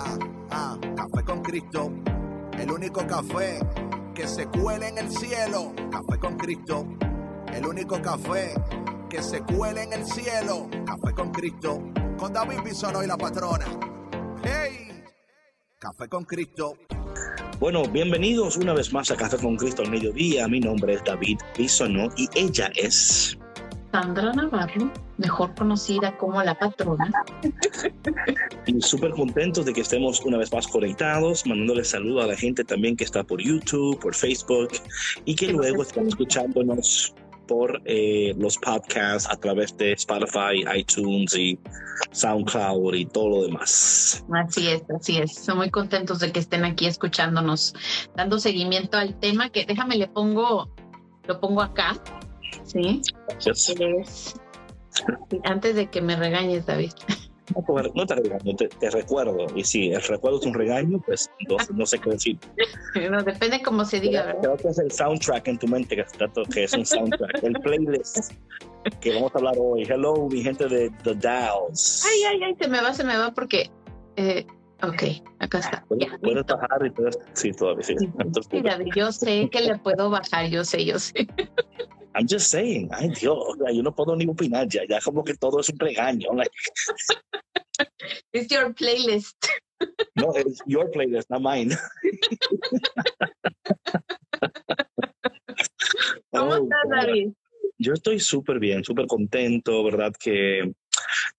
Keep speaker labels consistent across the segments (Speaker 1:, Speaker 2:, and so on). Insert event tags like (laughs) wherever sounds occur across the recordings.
Speaker 1: Ah, ah, café con Cristo. El único café que se cuele en el cielo. Café con Cristo. El único café que se cuele en el cielo. Café con Cristo. Con David Bisono y la patrona. ¡Hey! Café con Cristo.
Speaker 2: Bueno, bienvenidos una vez más a Café con Cristo al mediodía. Mi nombre es David Bisono y ella es
Speaker 3: Sandra Navarro, mejor conocida como la patrona.
Speaker 2: Y súper contentos de que estemos una vez más conectados, mandándole saludo a la gente también que está por YouTube, por Facebook y que luego están escuchándonos por eh, los podcasts a través de Spotify, iTunes y SoundCloud y todo lo demás.
Speaker 3: Así es, así es. Son muy contentos de que estén aquí escuchándonos, dando seguimiento al tema que déjame le pongo, lo pongo acá. Sí.
Speaker 2: Gracias.
Speaker 3: Es, antes de que me regañes, David.
Speaker 2: No, te regaño, te, te recuerdo. Y si el recuerdo es un regaño, pues no, no sé qué decir.
Speaker 3: No, depende cómo se diga, ¿verdad?
Speaker 2: Creo que es el soundtrack en tu mente, que, es un soundtrack, el playlist que vamos a hablar hoy. Hello, mi gente de The Downs.
Speaker 3: Ay, ay, ay, se me va, se me va porque. Eh, ok, acá está.
Speaker 2: Puedes,
Speaker 3: Ya,
Speaker 2: puedes bajar y puedes. Sí, todavía sí. Entonces,
Speaker 3: Sí, David, yo sé que le puedo bajar, yo sé, yo sé.
Speaker 2: I'm just saying, ay Dios, yo no puedo ni opinar ya, ya como que todo es un regaño. like,
Speaker 3: It's your playlist.
Speaker 2: no, it's your playlist, not mine.
Speaker 3: ¿Cómo
Speaker 2: Oh,
Speaker 3: estás. David?
Speaker 2: Yo estoy súper bien, súper contento, ¿verdad? Que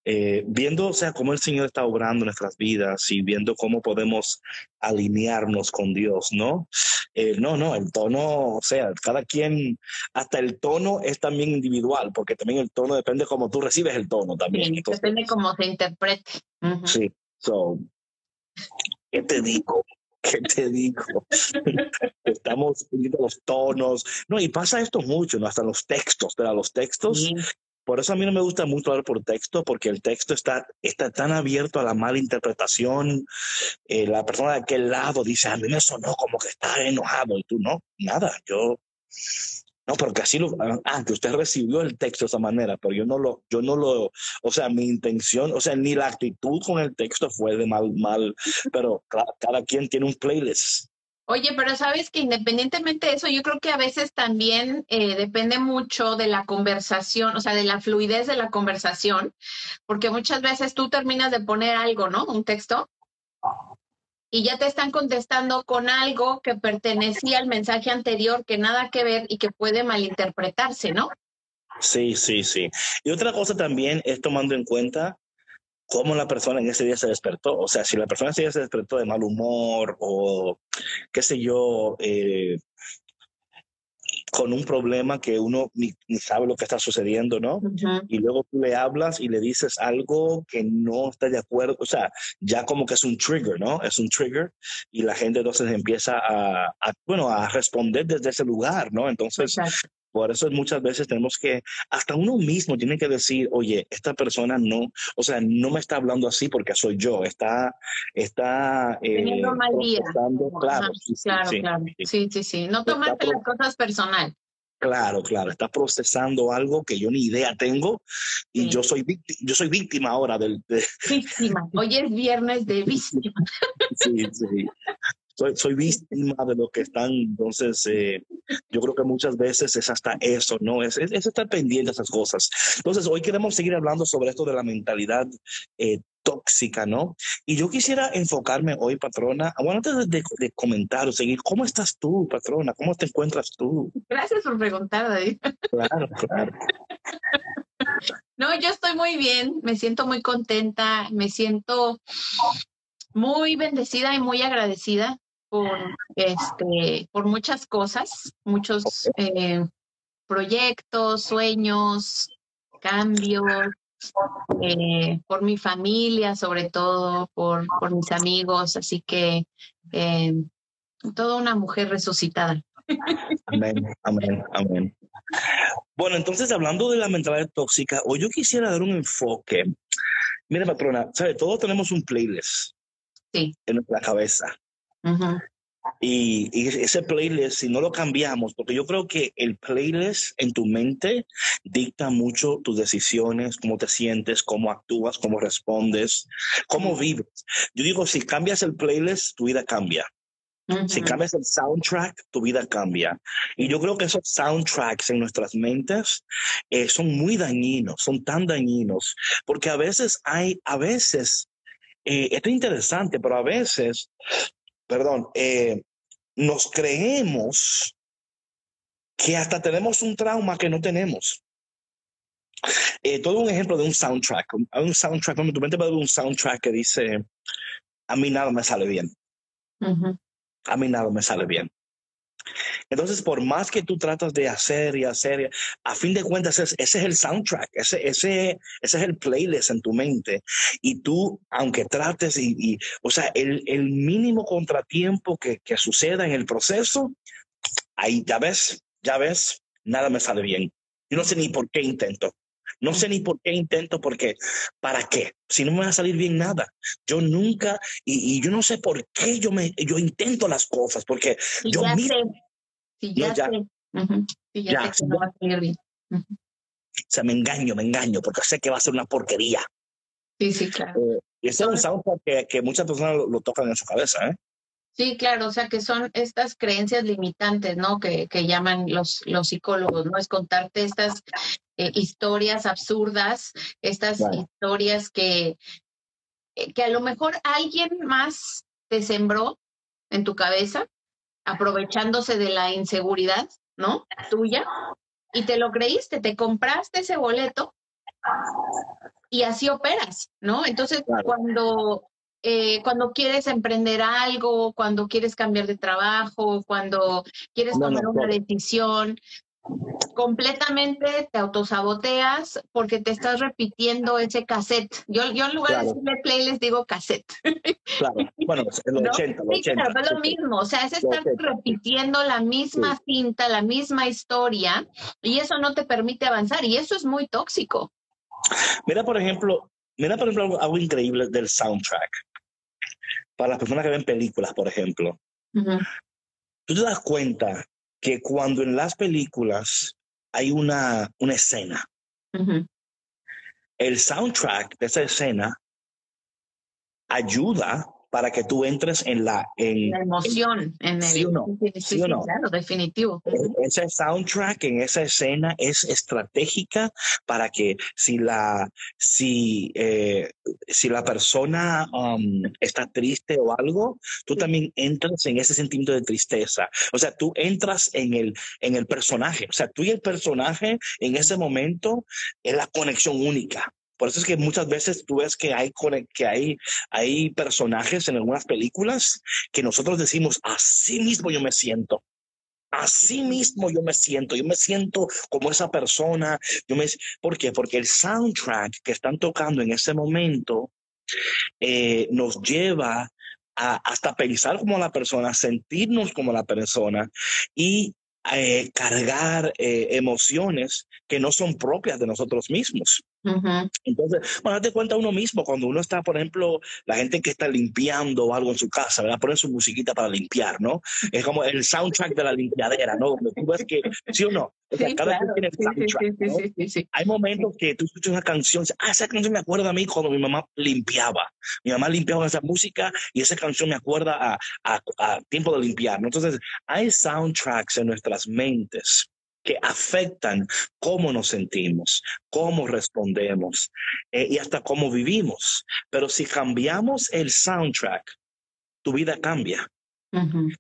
Speaker 2: eh, viendo, o sea, cómo el Señor está obrando nuestras vidas y viendo cómo podemos alinearnos con Dios, ¿no? Eh, no, no, el tono, o sea, cada quien, hasta el tono es también individual, porque también el tono depende cómo tú recibes el tono también.
Speaker 3: Sí,
Speaker 2: Entonces,
Speaker 3: depende cómo se interprete. Ujú.
Speaker 2: Sí, so, ¿qué te digo? (laughs) ¿Qué te digo? (laughs) Estamos viendo los tonos. No, y pasa esto mucho, ¿no? Hasta los textos, ¿verdad? Los textos. Por eso a mí no me gusta mucho hablar por texto, porque el texto está, está tan abierto a la mala interpretación. Eh, la persona de aquel lado dice, a mí me sonó como que está enojado, y tú no, nada, yo... No, pero que así lo, ah, que usted recibió el texto de esa manera, pero yo no lo, yo no lo, o sea, mi intención, o sea, ni la actitud con el texto fue de mal, mal, (laughs) pero cada quien tiene un playlist.
Speaker 3: Oye, pero sabes que independientemente de eso, yo creo que a veces también eh, depende mucho de la conversación, o sea, de la fluidez de la conversación, porque muchas veces tú terminas de poner algo, ¿no? Un texto, y ya te están contestando con algo que pertenecía al mensaje anterior, que nada que ver y que puede malinterpretarse, ¿no?
Speaker 2: Sí, sí, sí. Y otra cosa también es tomando en cuenta cómo la persona en ese día se despertó. O sea, si la persona ese día se despertó de mal humor o qué sé yo, eh, con un problema que uno ni, ni sabe lo que está sucediendo, ¿no?
Speaker 3: Ujú.
Speaker 2: Y luego tú le hablas y le dices algo que no está de acuerdo, o sea, ya como que es un trigger, ¿no? Es un trigger y la gente entonces empieza a, a, bueno, a responder desde ese lugar, ¿no? Entonces,
Speaker 3: Exacto.
Speaker 2: Por eso muchas veces tenemos que, hasta uno mismo tiene que decir, oye, esta persona no, o sea, no me está hablando así porque soy yo, está, está eh,
Speaker 3: Teniendo mal día.
Speaker 2: claro,
Speaker 3: Ajá,
Speaker 2: sí,
Speaker 3: claro,
Speaker 2: sí,
Speaker 3: claro.
Speaker 2: sí.
Speaker 3: Sí, sí. No tomarte las cosas personal.
Speaker 2: claro, claro, está procesando algo que yo ni idea tengo y
Speaker 3: Sí.
Speaker 2: yo soy víctima, yo soy víctima ahora del, de-
Speaker 3: Víctima. Hoy es viernes de víctima. (laughs)
Speaker 2: sí, sí. Soy, soy víctima de lo que están, entonces eh, yo creo que muchas veces es hasta eso, ¿no? Es, es, es estar pendiente de esas cosas. Entonces, hoy queremos seguir hablando sobre esto de la mentalidad eh, tóxica, ¿no? Y yo quisiera enfocarme hoy, patrona, bueno, antes de, de, de comentar o seguir, ¿cómo estás tú, patrona? ¿Cómo te encuentras tú?
Speaker 3: Gracias por preguntar, David.
Speaker 2: Claro, claro.
Speaker 3: No, yo estoy muy bien, me siento muy contenta, me siento muy bendecida y muy agradecida por este, por muchas cosas, muchos eh, proyectos, sueños, cambios, eh, por mi familia, sobre todo, por, por mis amigos. Así que eh, toda una mujer resucitada.
Speaker 2: Amén, amén, amén. Bueno, entonces hablando de la mentalidad tóxica, hoy yo quisiera dar un enfoque. Mira, patrona, ¿sabe? Todos tenemos un playlist
Speaker 3: sí.
Speaker 2: en nuestra cabeza. Y, y, ese playlist, si no lo cambiamos, porque yo creo que el playlist en tu mente dicta mucho tus decisiones, cómo te sientes, cómo actúas, cómo respondes, cómo vives. Yo digo, si cambias el playlist, tu vida cambia. Si cambias el soundtrack, tu vida cambia. Y yo creo que esos soundtracks en nuestras mentes eh, son muy dañinos, son tan dañinos, porque a veces hay, a veces, eh, esto es interesante, pero a veces, perdón, eh, nos creemos que hasta tenemos un trauma que no tenemos. todo un ejemplo de un soundtrack. Hay un soundtrack, cuando tu mente va a un soundtrack que dice, a mí nada me sale bien a mí nada me sale bien. Entonces, por más que tú tratas de hacer y hacer, a fin de cuentas, ese, es el soundtrack, ese, ese, ese es el playlist en tu mente. Y tú, aunque trates y, o sea, el, el mínimo contratiempo que, que suceda en el proceso, ahí ya ves, ya ves, nada me sale bien. Yo no sé ni por qué intento. No sé ni por qué intento, porque ¿para qué? Si no me va a salir bien nada. Yo nunca, y, yo no sé por qué yo, me, yo intento las cosas, porque yo
Speaker 3: ya Sé. Sí, ya, sé. ya, sé que no va a salir bien. O
Speaker 2: sea, me engaño, me engaño, porque sé que va a ser una porquería.
Speaker 3: Sí, sí, claro.
Speaker 2: Eh, y ese es un soundtrack que, que muchas personas lo, tocan en su cabeza, ¿eh?
Speaker 3: Sí, claro, o sea que son estas creencias limitantes, ¿no? Que, que llaman los, los psicólogos, ¿no? Es contarte estas eh, historias absurdas, estas historias que, eh, que a lo mejor alguien más te sembró en tu cabeza, aprovechándose de la inseguridad, ¿no? Tuya, y te lo creíste, te compraste ese boleto y así operas, ¿no? Entonces, cuando eh, cuando quieres emprender algo, cuando quieres cambiar de trabajo, cuando quieres tomar una decisión, completamente te autosaboteas porque te estás repitiendo ese cassette. Yo, yo en lugar de decirle play les digo cassette.
Speaker 2: Claro, bueno, el 80, ¿No? 80,
Speaker 3: sí, es lo mismo, o sea, es estar repitiendo la misma cinta, la misma historia, y eso no te permite avanzar, y eso es muy tóxico.
Speaker 2: Mira, por ejemplo, mira, por ejemplo, algo, increíble del soundtrack. Para las personas que ven películas, por ejemplo. Tú te das cuenta que cuando en las películas hay una, una escena, el soundtrack de esa escena ayuda para que tú entres en la, en,
Speaker 3: la emoción, en, el,
Speaker 2: ¿sí o no?
Speaker 3: Sí, claro, definitivo.
Speaker 2: E, ese soundtrack en esa escena es estratégica para que si la, si, eh, si la persona um, está triste o algo, tú también entras en ese sentimiento de tristeza. O sea, tú entras en el, en el personaje. O sea, tú y el personaje en ese momento es la conexión única. Por eso es que muchas veces tú ves que hay, que hay, hay personajes en algunas películas que nosotros decimos, así mismo yo me siento. Así mismo yo me siento, yo me siento como esa persona. Yo me, ¿Por qué? Porque el soundtrack que están tocando en ese momento eh, nos lleva hasta pensar como la persona, sentirnos como la persona y eh, cargar eh, emociones que no son propias de nosotros mismos. Entonces, bueno, te cuenta uno mismo cuando uno está, por ejemplo, la gente que está limpiando algo en su casa, ¿verdad? Ponen su musiquita para limpiar, ¿no? Es como el soundtrack de la limpiadera, ¿no? Donde tú ves que, ¿sí o no? O sea, cada claro. tiene soundtrack, Hay momentos que tú escuchas una canción, ah, esa canción me acuerda a mí cuando mi mamá limpiaba. Mi mamá limpiaba esa música y esa canción me acuerda a, a, a tiempo de limpiar, ¿no? Entonces, hay soundtracks en nuestras mentes que afectan cómo nos sentimos, cómo respondemos eh, y hasta cómo vivimos. Pero si cambiamos el soundtrack, tu vida cambia.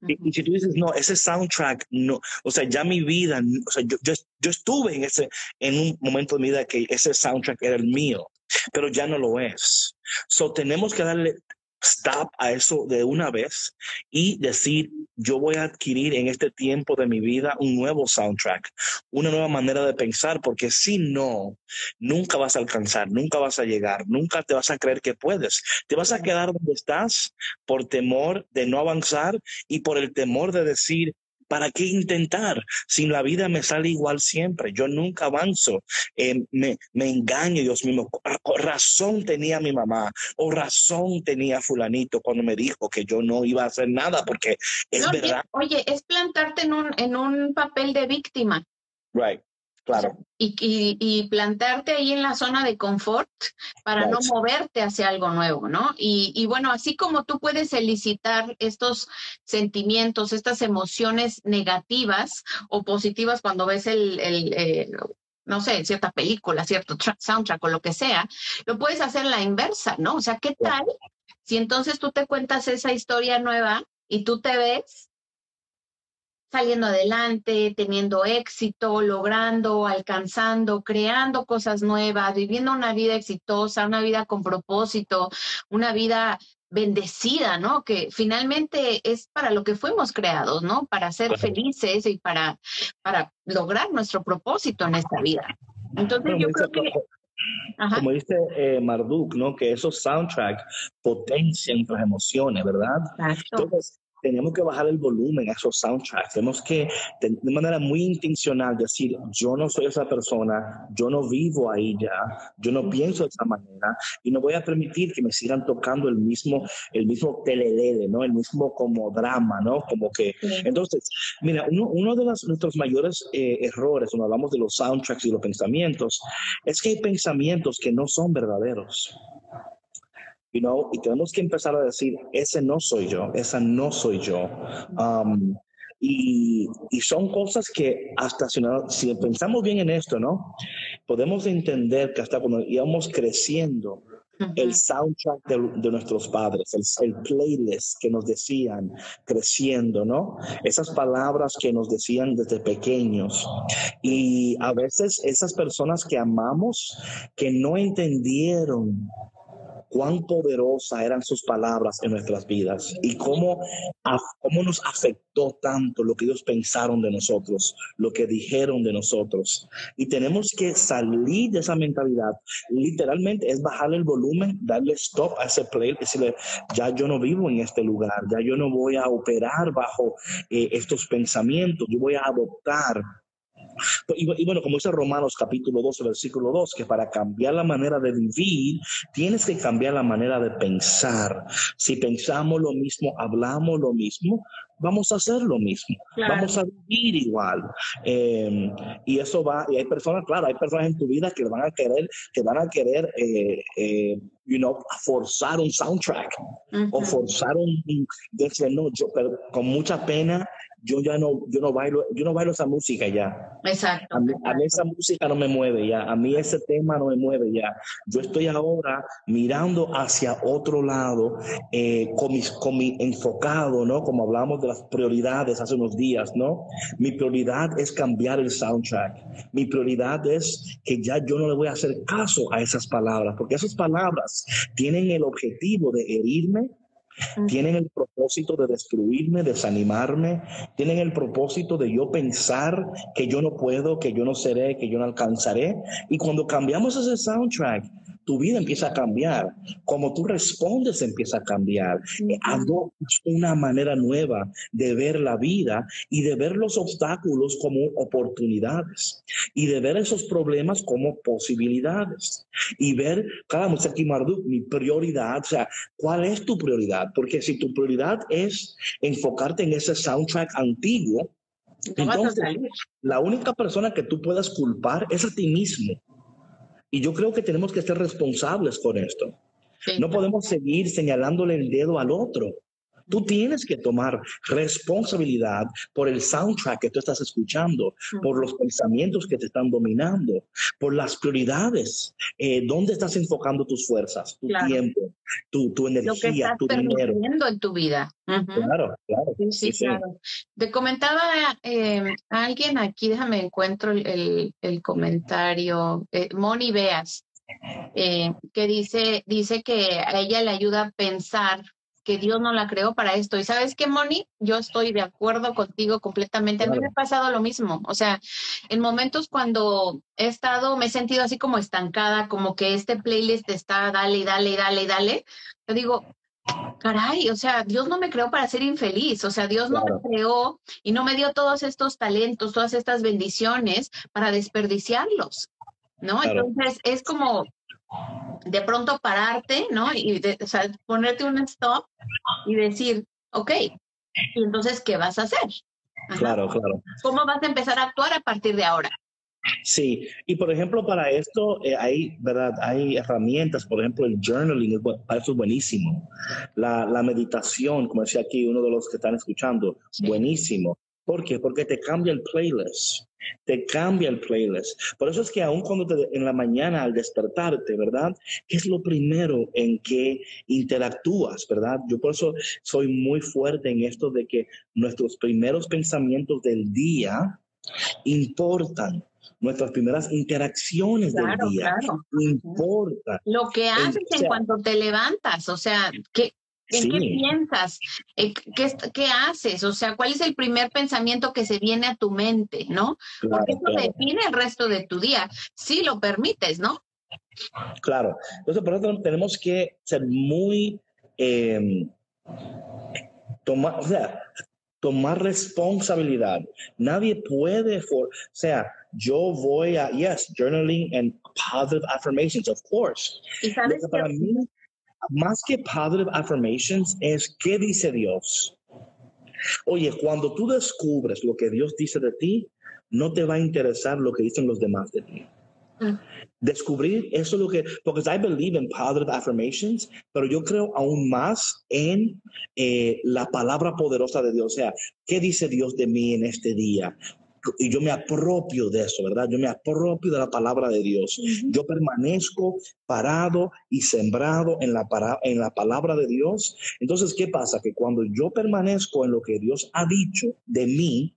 Speaker 2: Y, si tú dices, no, ese soundtrack, no, o sea, ya mi vida, o sea, yo, yo, yo, estuve en, ese, en un momento de mi vida que ese soundtrack era el mío, pero ya no lo es. So tenemos que darle, stop a eso de una vez y decir, yo voy a adquirir en este tiempo de mi vida un nuevo soundtrack, una nueva manera de pensar, porque si no, nunca vas a alcanzar, nunca vas a llegar, nunca te vas a creer que puedes. Te vas a quedar donde estás por temor de no avanzar y por el temor de decir, ¿Para qué intentar? Si la vida me sale igual siempre, yo nunca avanzo, eh, me, me engaño, Dios mío. Razón tenía mi mamá o razón tenía fulanito cuando me dijo que yo no iba a hacer nada, porque es verdad.
Speaker 3: Oye, es plantarte en un, en un papel de víctima.
Speaker 2: Right. Claro.
Speaker 3: Y, y, plantarte ahí en la zona de confort para no moverte hacia algo nuevo, ¿no? Y, y, bueno, así como tú puedes elicitar estos sentimientos, estas emociones negativas o positivas cuando ves el, el eh, no sé, cierta película, cierto soundtrack o lo que sea, lo puedes hacer la inversa, ¿no? O sea, ¿qué tal si entonces tú te cuentas esa historia nueva y tú te ves saliendo adelante, teniendo éxito, logrando, alcanzando, creando cosas nuevas, viviendo una vida exitosa, una vida con propósito, una vida bendecida, ¿no? Que finalmente es para lo que fuimos creados, ¿no? Para ser felices y para, para lograr nuestro propósito en esta vida. Entonces yo creo que...
Speaker 2: Como dice eh, Marduk, ¿no? Que esos soundtracks potencian nuestras emociones, ¿verdad? Entonces, tenemos que bajar el volumen a esos soundtracks. Tenemos que, de, manera muy intencional, decir, yo no soy esa persona, yo no vivo ahí ya, yo no pienso de esa manera y no voy a permitir que me sigan tocando el mismo, el mismo telelele, ¿no? El mismo como drama, ¿no? Como que, entonces, mira, uno, uno de los, nuestros mayores eh, errores cuando hablamos de los soundtracks y los pensamientos es que hay pensamientos que no son verdaderos you know, y tenemos que empezar a decir, ese no soy yo, esa no soy yo. Um, y, y, son cosas que hasta si, si, pensamos bien en esto, ¿no? Podemos entender que hasta cuando íbamos creciendo, el soundtrack de, nuestros padres, el, el, playlist que nos decían creciendo, ¿no? Esas palabras que nos decían desde pequeños. Y a veces esas personas que amamos, que no entendieron cuán poderosas eran sus palabras en nuestras vidas y cómo, cómo nos afectó tanto lo que ellos pensaron de nosotros, lo que dijeron de nosotros. Y tenemos que salir de esa mentalidad. Literalmente es bajarle el volumen, darle stop a ese play, decirle, ya yo no vivo en este lugar, ya yo no voy a operar bajo eh, estos pensamientos, yo voy a adoptar y, bueno, como dice Romanos capítulo 12, versículo 2, que para cambiar la manera de vivir, tienes que cambiar la manera de pensar. Si pensamos lo mismo, hablamos lo mismo, vamos a hacer lo mismo, vamos a vivir igual. Em, y eso va, y hay personas, claro, hay personas en tu vida que van a querer, que van a querer, eh, eh, you know, forzar un soundtrack o forzar un, decir, no, yo, pero con mucha pena yo ya no, yo no bailo, yo no bailo esa música ya.
Speaker 3: Exacto.
Speaker 2: A mí, esa música no me mueve ya, a mí ese tema no me mueve ya. Yo estoy ahora mirando hacia otro lado, eh, con, mis, con mi enfocado, ¿no? Como hablamos de las prioridades hace unos días, ¿no? Mi prioridad es cambiar el soundtrack. Mi prioridad es que ya yo no le voy a hacer caso a esas palabras, porque esas palabras tienen el objetivo de herirme, tienen el propósito de destruirme, desanimarme, tienen el propósito de yo pensar que yo no puedo, que yo no seré, que yo no alcanzaré. Y cuando cambiamos ese soundtrack, tu vida empieza a cambiar, como tú respondes empieza a cambiar. Uh una manera nueva de ver la vida y de ver los obstáculos como oportunidades y de ver esos problemas como posibilidades y ver, cada aquí Marduk, mi prioridad, o sea, ¿cuál es tu prioridad? Porque si tu prioridad es enfocarte en ese soundtrack antiguo, entonces la única persona que tú puedas culpar es a ti mismo. Y yo creo que tenemos que ser responsables con esto. no podemos seguir señalándole el dedo al otro. Tú tienes que tomar responsabilidad por el soundtrack que tú estás escuchando, por los pensamientos que te están dominando, por las prioridades. Eh, ¿Dónde estás enfocando tus fuerzas, tu tiempo, tu, tu, energía, Lo que estás tu dinero?
Speaker 3: en tu vida.
Speaker 2: Claro, claro.
Speaker 3: Sí, claro. Te comentaba eh, alguien aquí, déjame encuentro el, el comentario, eh, Moni Beas. eh, que dice, dice que a ella le ayuda a pensar que Dios no la creó para esto. Y sabes qué, Moni, yo estoy de acuerdo contigo completamente. A mí me ha pasado lo mismo. O sea, en momentos cuando he estado, me he sentido así como estancada, como que este playlist está dale, dale, dale, dale. Yo digo, caray, o sea, Dios no me creó para ser infeliz, o sea, Dios no me creó y no me dio todos estos talentos, todas estas bendiciones para desperdiciarlos, ¿no? Entonces es como de pronto pararte, ¿no? Y o sea, ponerte un stop y decir, ok, y entonces, ¿qué vas a hacer?
Speaker 2: Claro, claro.
Speaker 3: ¿Cómo vas a empezar a actuar a partir de ahora?
Speaker 2: Sí, y por ejemplo, para esto eh, hay, ¿verdad? hay herramientas, por ejemplo, el journaling, para eso es buenísimo. La, la, meditación, como decía aquí uno de los que están escuchando, buenísimo. ¿Por qué? Porque te cambia el playlist. Te cambia el playlist. Por eso es que aun cuando te, en la mañana al despertarte, ¿verdad? ¿Qué es lo primero en que interactúas, ¿verdad? Yo por eso soy muy fuerte en esto de que nuestros primeros pensamientos del día importan nuestras primeras interacciones del día. Claro. Importa.
Speaker 3: Lo que haces en cuanto te levantas, o sea, ¿qué, ¿en qué piensas? Eh, ¿Qué, ¿Qué, haces? O sea, ¿cuál es el primer pensamiento que se viene a tu mente, no? Porque eso define el resto de tu día, si lo permites, ¿no?
Speaker 2: Claro. Entonces, por eso tenemos que ser muy... Eh, tomar, o sea, tomar responsabilidad. Nadie puede, for, o sea, yo voy a, yes, journaling and positive affirmations, of course.
Speaker 3: ¿Y sabes
Speaker 2: para mí, más que positive affirmations, es qué dice Dios. Oye, cuando tú descubres lo que Dios dice de ti, no te va a interesar lo que dicen los demás de ti. Mm. Descubrir eso es lo que, porque I believe in positive affirmations, pero yo creo aún más en eh, la palabra poderosa de Dios. O sea, ¿qué dice Dios de mí en este día? Y yo me apropio de eso, ¿verdad? Yo me apropio de la palabra de Dios. Yo permanezco parado y sembrado en la, en la palabra de Dios. Entonces, ¿qué pasa? Que cuando yo permanezco en lo que Dios ha dicho de mí,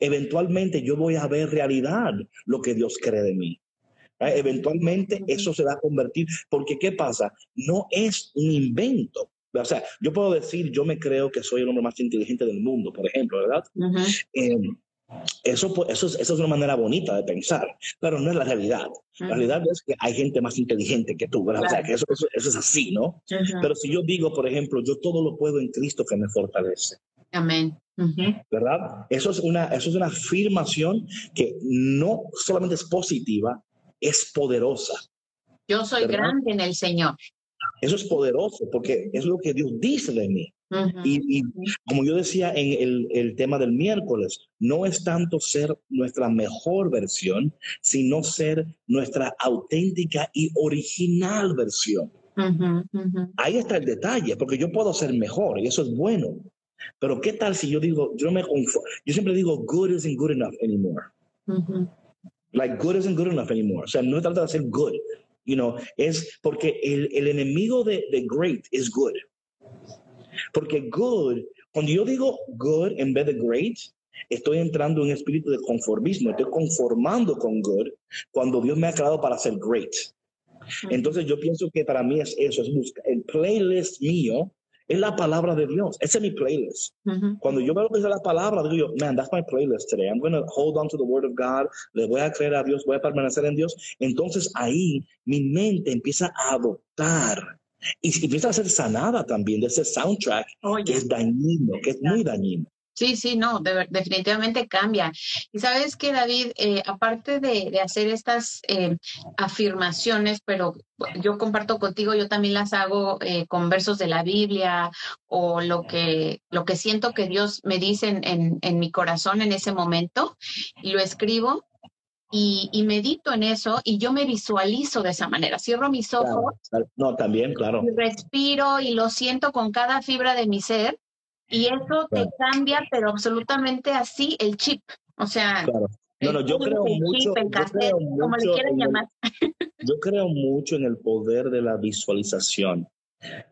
Speaker 2: eventualmente yo voy a ver realidad lo que Dios cree de mí. Eventualmente eso se va a convertir, porque ¿qué pasa? No es un invento. O sea, yo puedo decir, yo me creo que soy el hombre más inteligente del mundo, por ejemplo, ¿verdad? Em, eso, eso, es, eso es una manera bonita de pensar, pero no es la realidad. La realidad es que hay gente más inteligente que tú, ¿verdad? O sea, que eso, eso, es así, ¿no? Pero si yo digo, por ejemplo, yo todo lo puedo en Cristo que me fortalece.
Speaker 3: Amén.
Speaker 2: ¿Verdad? Eso es, una, eso es una afirmación que no solamente es positiva, es poderosa.
Speaker 3: Yo soy grande en el Señor.
Speaker 2: Eso es poderoso porque es lo que Dios dice de mí. Y, como yo decía en el, el, tema del miércoles, no es tanto ser nuestra mejor versión, sino ser nuestra auténtica y original versión. Ahí está el detalle, porque yo puedo ser mejor y eso es bueno. Pero ¿qué tal si yo digo, yo me yo siempre digo, good isn't good enough anymore. Like good isn't good enough anymore. O sea, no se trata de ser good, you know, es porque el, el enemigo de, de great es good. Porque good, cuando yo digo good en vez de great, estoy entrando en un espíritu de conformismo, estoy conformando con good cuando Dios me ha creado para ser great. Entonces yo pienso que para mí es eso, es buscar el playlist mío es la palabra de Dios. Ese es mi playlist. Cuando yo veo que es la palabra, digo yo, man, that's my playlist today. I'm going to hold on to the word of God. Le voy a creer a Dios, voy a permanecer en Dios. Entonces ahí mi mente empieza a adoptar y empieza a ser sanada también de ese soundtrack que es dañino, que es muy dañino.
Speaker 3: Sí, sí, no, definitivamente cambia. Y sabes que, David, eh, aparte de, hacer estas eh, afirmaciones, pero yo comparto contigo, yo también las hago eh, con versos de la Biblia o lo que, lo que siento que Dios me dice en, en, mi corazón en ese momento y lo escribo. Y, y, medito en eso y yo me visualizo de esa manera. Cierro mis ojos.
Speaker 2: No, también, claro.
Speaker 3: Y respiro y lo siento con cada fibra de mi ser y eso te cambia, pero absolutamente así, el chip. O sea,
Speaker 2: yo creo mucho,
Speaker 3: como le quieran llamar. (laughs)
Speaker 2: yo creo mucho en el poder de la visualización.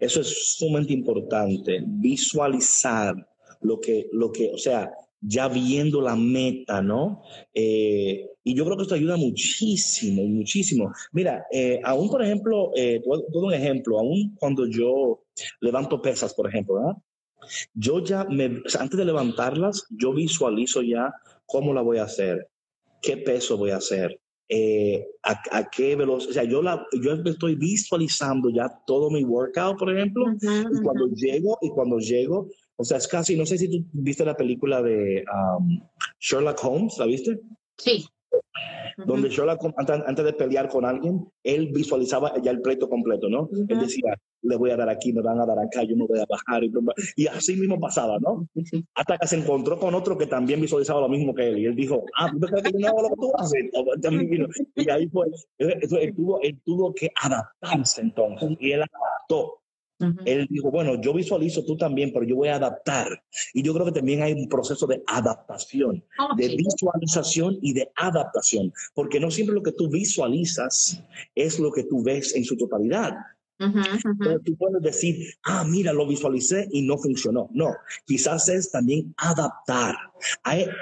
Speaker 2: Eso es sumamente importante, visualizar lo que, lo que, o sea, ya viendo la meta, ¿no? Eh, y yo creo que esto ayuda muchísimo, muchísimo. Mira, eh, aún por ejemplo, eh, todo un ejemplo, aún cuando yo levanto pesas, por ejemplo, ¿verdad? Yo ya, me, antes de levantarlas, yo visualizo ya cómo la voy a hacer, qué peso voy a hacer, eh, a, qué velocidad. O sea, yo, la, yo estoy visualizando ya todo mi workout, por ejemplo, y cuando llego, y cuando llego, o sea, es casi, no sé si tú viste la película de um, Sherlock Holmes, ¿la viste?
Speaker 3: Sí
Speaker 2: donde Sherlock, antes, de pelear con alguien, él visualizaba ya el pleito completo, ¿no? Él decía, le voy a dar aquí, me van a dar acá, yo me voy a bajar. Y, así mismo pasaba, ¿no? Hasta que se encontró con otro que también visualizaba lo mismo que él. Y él dijo, ah, ¿tú crees que yo no hago lo que tú haces? (laughs) Y ahí fue, él tuvo, él tuvo que adaptarse entonces. Y él adaptó. Él dijo, bueno, yo visualizo tú también, pero yo voy a adaptar. Y yo creo que también hay un proceso de adaptación, oh, de visualización y de adaptación, porque no siempre lo que tú visualizas es lo que tú ves en su totalidad. Pero tú puedes decir, ah, mira, lo visualicé y no funcionó. No, quizás es también adaptar,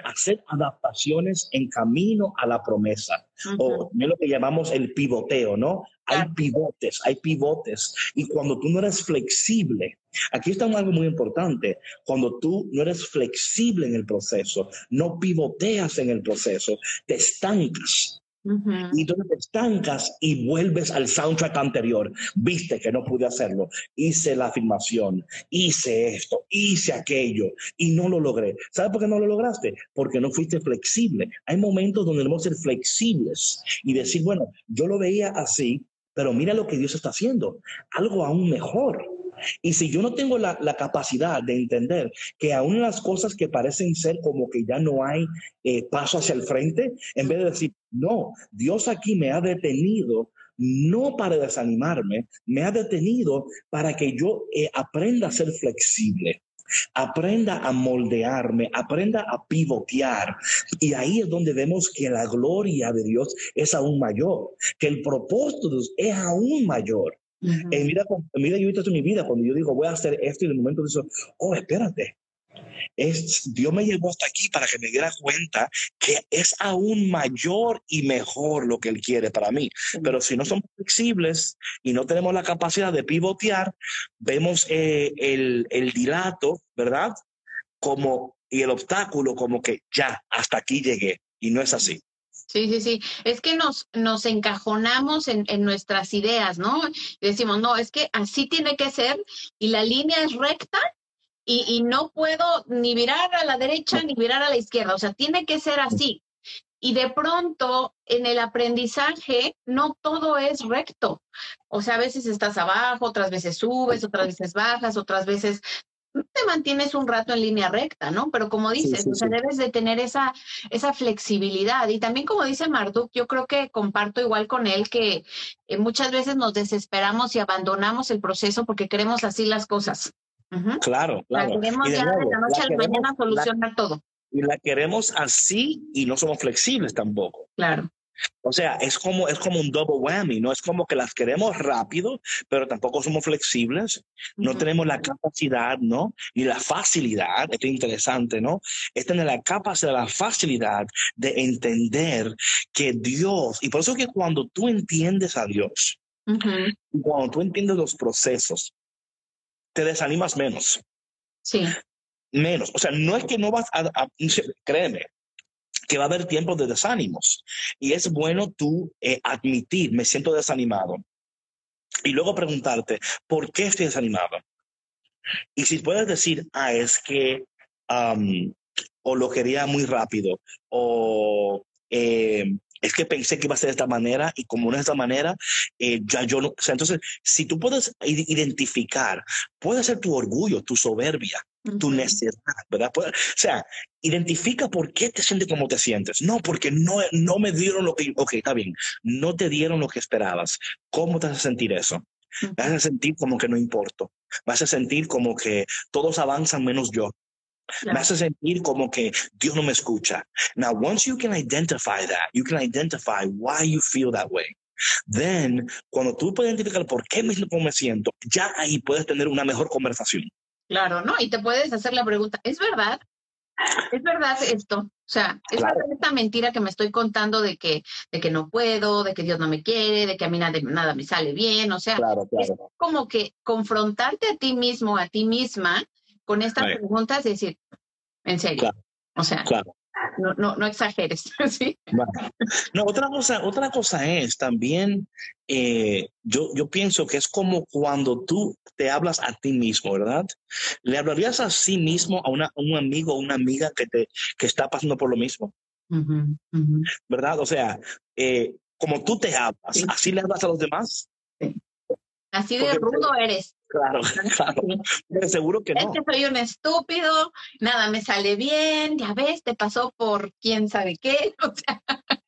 Speaker 2: hacer adaptaciones en camino a la promesa. O lo que llamamos el pivoteo, ¿no? Hay pivotes, hay pivotes. Y cuando tú no eres flexible, aquí está algo muy importante, cuando tú no eres flexible en el proceso, no pivoteas en el proceso, te estancas. Y entonces te estancas y vuelves al soundtrack anterior. Viste que no pude hacerlo. Hice la afirmación, hice esto, hice aquello y no lo logré. ¿Sabes por qué no lo lograste? Porque no fuiste flexible. Hay momentos donde debemos ser flexibles y decir, bueno, yo lo veía así, pero mira lo que Dios está haciendo, algo aún mejor. Y si yo no tengo la, capacidad de entender que aún las cosas que parecen ser como que ya no hay eh, paso hacia el frente, en vez de decir, no, Dios aquí me ha detenido no para desanimarme, me ha detenido para que yo eh, aprenda a ser flexible aprenda a moldearme, aprenda a pivotear. Y ahí es donde vemos que la gloria de Dios es aún mayor, que el propósito es aún mayor. En, mira, mira, yo en mi vida, cuando yo digo voy a hacer esto y en el momento de eso, oh, espérate, es, Dios me llevó hasta aquí para que me diera cuenta que es aún mayor y mejor lo que Él quiere para mí. Pero si no somos flexibles y no tenemos la capacidad de pivotear, vemos eh, el, el dilato, ¿verdad? Como, y el obstáculo como que ya, hasta aquí llegué. Y no es así.
Speaker 3: Sí, sí, sí. Es que nos, nos encajonamos en, en, nuestras ideas, ¿no? Decimos, no, es que así tiene que ser y la línea es recta y, no puedo ni virar a la derecha ni virar a la izquierda, o sea, tiene que ser así. Y de pronto en el aprendizaje no todo es recto. O sea, a veces estás abajo, otras veces subes, otras veces bajas, otras veces te mantienes un rato en línea recta, ¿no? Pero como dices, o sea, debes de tener esa, esa flexibilidad. Y también como dice Marduk, yo creo que comparto igual con él que eh, muchas veces nos desesperamos y abandonamos el proceso porque queremos así las cosas.
Speaker 2: Claro, claro.
Speaker 3: La queremos ya de la noche a la mañana solucionar todo.
Speaker 2: Y la queremos así y no somos flexibles tampoco.
Speaker 3: Claro.
Speaker 2: O sea, es como, es como un double whammy, ¿no? Es como que las queremos rápido, pero tampoco somos flexibles, no tenemos la capacidad, ¿no? Ni la facilidad, esto es interesante, ¿no? Es tener la capacidad, la facilidad de entender que Dios, y por eso que cuando tú entiendes a Dios, cuando tú entiendes los procesos, te desanimas menos.
Speaker 3: Sí.
Speaker 2: Menos. O sea, no es que no vas a, créeme, que va a haber tiempos de desánimos. Y es bueno tú eh, admitir, me siento desanimado. Y luego preguntarte, ¿por qué estoy desanimado? Y si puedes decir, ah, es que o lo quería muy rápido, o eh, es que pensé que iba a ser de esta manera y como no es de esta manera, eh, ya yo no. Entonces, si tú puedes identificar, puede ser tu orgullo, tu soberbia, tu necesidad, ¿verdad? o sea, identifica por qué te sientes como te sientes. No, porque no, no me dieron lo que. Ok, está bien, no te dieron lo que esperabas. ¿Cómo te vas a sentir eso? Vas a sentir como que no importo. Vas a sentir como que todos avanzan menos yo. Me hace sentir como que Dios no me escucha. Now, once you can identify that, you can identify why you feel that way. Then, cuando tú puedes identificar por qué me, me siento, ya ahí puedes tener una mejor conversación.
Speaker 3: Claro, ¿no? Y te puedes hacer la pregunta, ¿es verdad? Es verdad esto. O sea, es verdad esta mentira que me estoy contando de que, de que no puedo, de que Dios no me quiere, de que a mí nada, nada me sale bien. O sea, es como que confrontarte a ti mismo, a ti misma, con estas preguntas, decir, en serio. O sea, no, no, no exageres. (laughs) ¿sí?
Speaker 2: No, otra cosa, otra cosa es también, eh, yo, yo pienso que es como cuando tú te hablas a ti mismo, ¿verdad? ¿Le hablarías a sí mismo a, una, un amigo o una amiga que, te, que está pasando por lo mismo? ¿Verdad? O sea, eh, como tú te hablas, ¿así le hablas a los demás?
Speaker 3: Así de rudo eres. (laughs)
Speaker 2: Claro, claro. Pero seguro que no.
Speaker 3: Es que soy un estúpido, nada me sale bien, ya ves, te pasó por quién sabe qué. (laughs)
Speaker 2: O sea,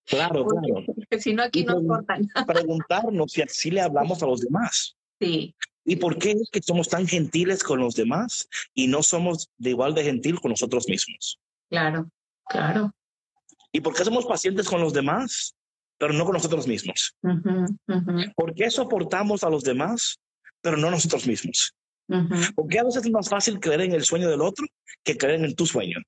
Speaker 2: claro, claro. (laughs)
Speaker 3: si no, aquí no cortan.
Speaker 2: Preguntarnos si así le hablamos a los demás.
Speaker 3: Sí.
Speaker 2: ¿Y por qué es que somos tan gentiles con los demás y no somos de igual de gentil con nosotros mismos?
Speaker 3: Claro, claro.
Speaker 2: ¿Y por qué somos pacientes con los demás, pero no con nosotros mismos? ¿Por qué soportamos a los demás, pero no nosotros mismos. Porque a veces es más fácil creer en el sueño del otro que creer en tu sueño.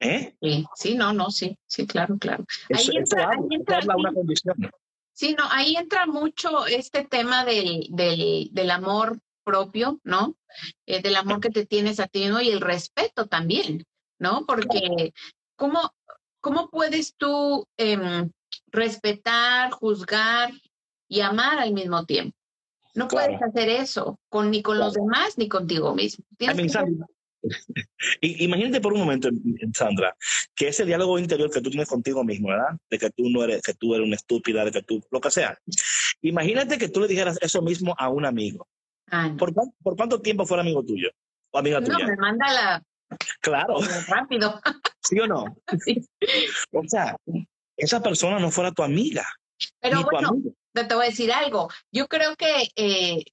Speaker 3: ¿Eh? Sí, sí, no, no, sí, sí, claro, claro.
Speaker 2: ahí entra, una condición.
Speaker 3: Sí, no, ahí entra mucho este tema del, del, del amor propio, ¿no? Eh, del amor que te tienes a ti ¿no? y el respeto también, ¿no? Porque ¿cómo, cómo puedes tú em, respetar, juzgar y amar al mismo tiempo? No puedes hacer eso con, ni con los demás ni contigo mismo. (laughs)
Speaker 2: Imagínate por un momento, Sandra, que ese diálogo interior que tú tienes contigo mismo, ¿verdad? De que tú no eres, que tú eres una estúpida, de que tú, lo que sea. Imagínate que tú le dijeras eso mismo a un amigo.
Speaker 3: Ah,
Speaker 2: ¿Por, cuánto tiempo fuera amigo tuyo o amiga tuya?
Speaker 3: No, me manda la.
Speaker 2: Claro. (laughs)
Speaker 3: Rápido.
Speaker 2: ¿Sí o no? (laughs)
Speaker 3: Sí.
Speaker 2: O sea, esa persona no fuera tu amiga.
Speaker 3: Pero bueno, te voy a decir algo. Yo creo que eh,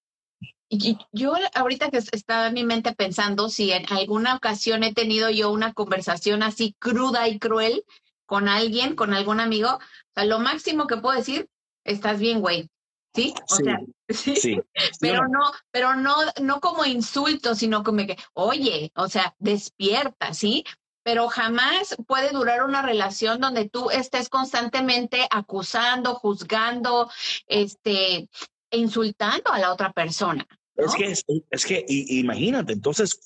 Speaker 3: yo ahorita que estaba en mi mente pensando si en alguna ocasión he tenido yo una conversación así cruda y cruel con alguien, con algún amigo, o sea, lo máximo que puedo decir, estás bien, güey. ¿Sí? O sea, (laughs)
Speaker 2: sí.
Speaker 3: pero no, pero no, no como insulto, sino como que, oye, o sea, despierta, ¿sí? Pero jamás puede durar una relación donde tú estés constantemente acusando, juzgando, este, insultando a la otra persona.
Speaker 2: Es que, es, que imagínate, entonces,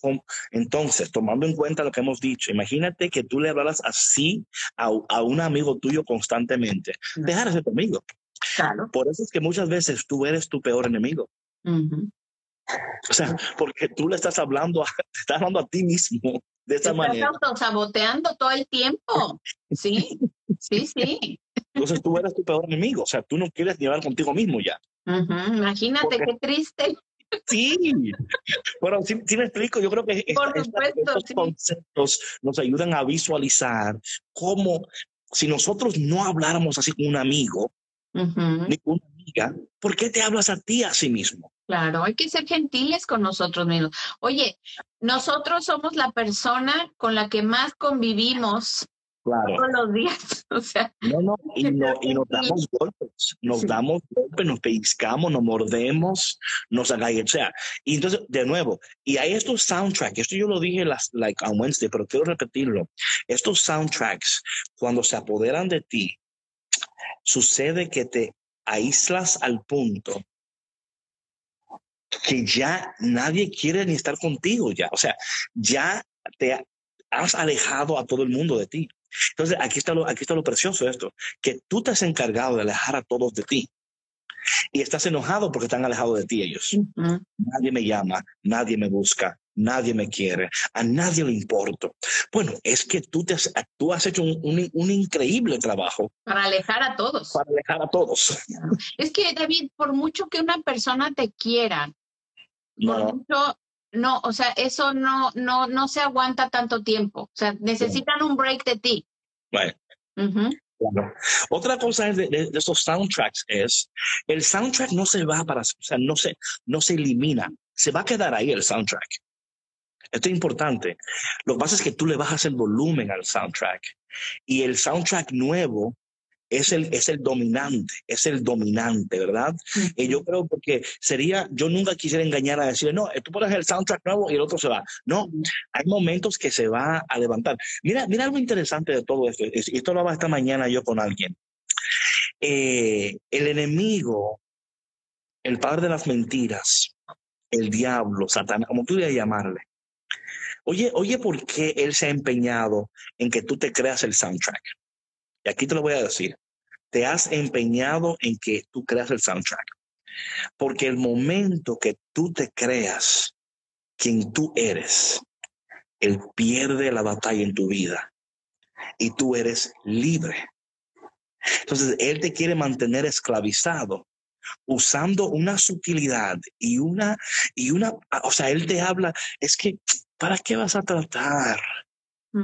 Speaker 2: entonces, tomando en cuenta lo que hemos dicho, imagínate que tú le hablas así a, un amigo tuyo constantemente. Dejar de ser tu amigo.
Speaker 3: Claro.
Speaker 2: Por eso es que muchas veces tú eres tu peor enemigo. O sea, porque tú le estás hablando, a, te (laughs) estás hablando a ti mismo de esa manera.
Speaker 3: Estás autosaboteando todo el tiempo. Sí, sí, sí.
Speaker 2: Entonces tú eres tu peor enemigo. O sea, tú no quieres llevar contigo mismo ya.
Speaker 3: Imagínate qué triste.
Speaker 2: Sí, bueno, si, me explico, yo creo que estos conceptos nos ayudan a visualizar cómo si nosotros no habláramos así con un amigo, ni con una ¿por qué te hablas a ti a sí mismo?
Speaker 3: Claro, hay que ser gentiles con nosotros mismos. Oye, nosotros somos la persona con la que más convivimos todos los días. (laughs) O sea,
Speaker 2: no, no, y, nos (laughs) damos golpes, nos damos golpes, nos pellizcamos, nos mordemos, nos agallan. O sea, y entonces, de nuevo, y hay estos soundtracks, esto yo lo dije las, like on Wednesday, pero quiero repetirlo. Estos soundtracks, cuando se apoderan de ti, sucede que te aíslas al punto que ya nadie quiere ni estar contigo ya. O sea, ya te has alejado a todo el mundo de ti. Entonces, aquí está lo, aquí está lo precioso de esto, que tú te has encargado de alejar a todos de ti. Y estás enojado porque están alejados de ti ellos. Nadie me llama, nadie me busca, nadie me quiere, a nadie le importo. Bueno, es que tú, te has, tú has hecho un, un, increíble trabajo.
Speaker 3: Para alejar a todos.
Speaker 2: Para alejar a todos.
Speaker 3: Es que, David, por mucho que una persona te quiera, no. no, o sea, eso no, no, no se aguanta tanto tiempo. O sea, necesitan un break de ti.
Speaker 2: Otra cosa es de, esos soundtracks es, el soundtrack no se va para, o sea, no se, no se elimina, se va a quedar ahí el soundtrack. Esto es importante. Lo que pasa es que tú le bajas el volumen al soundtrack y el soundtrack nuevo es el, es el dominante, es el dominante, ¿verdad? Y yo creo que sería, yo nunca quisiera engañar a decir, no, tú pones el soundtrack nuevo y el otro se va. No, hay momentos que se va a levantar. Mira, mira algo interesante de todo esto, esto lo hablaba esta mañana yo con alguien. Eh, el enemigo, el padre de las mentiras, el diablo, Satanás, como tú quieras llamarle. Oye, oye, ¿por qué él se ha empeñado en que tú te creas el soundtrack? Y aquí te lo voy a decir. Te has empeñado en que tú creas el soundtrack. Porque el momento que tú te creas quien tú eres, él pierde la batalla en tu vida y tú eres libre. Entonces, él te quiere mantener esclavizado usando una sutilidad y una, y una, o sea, él te habla, es que, ¿para qué vas a tratar?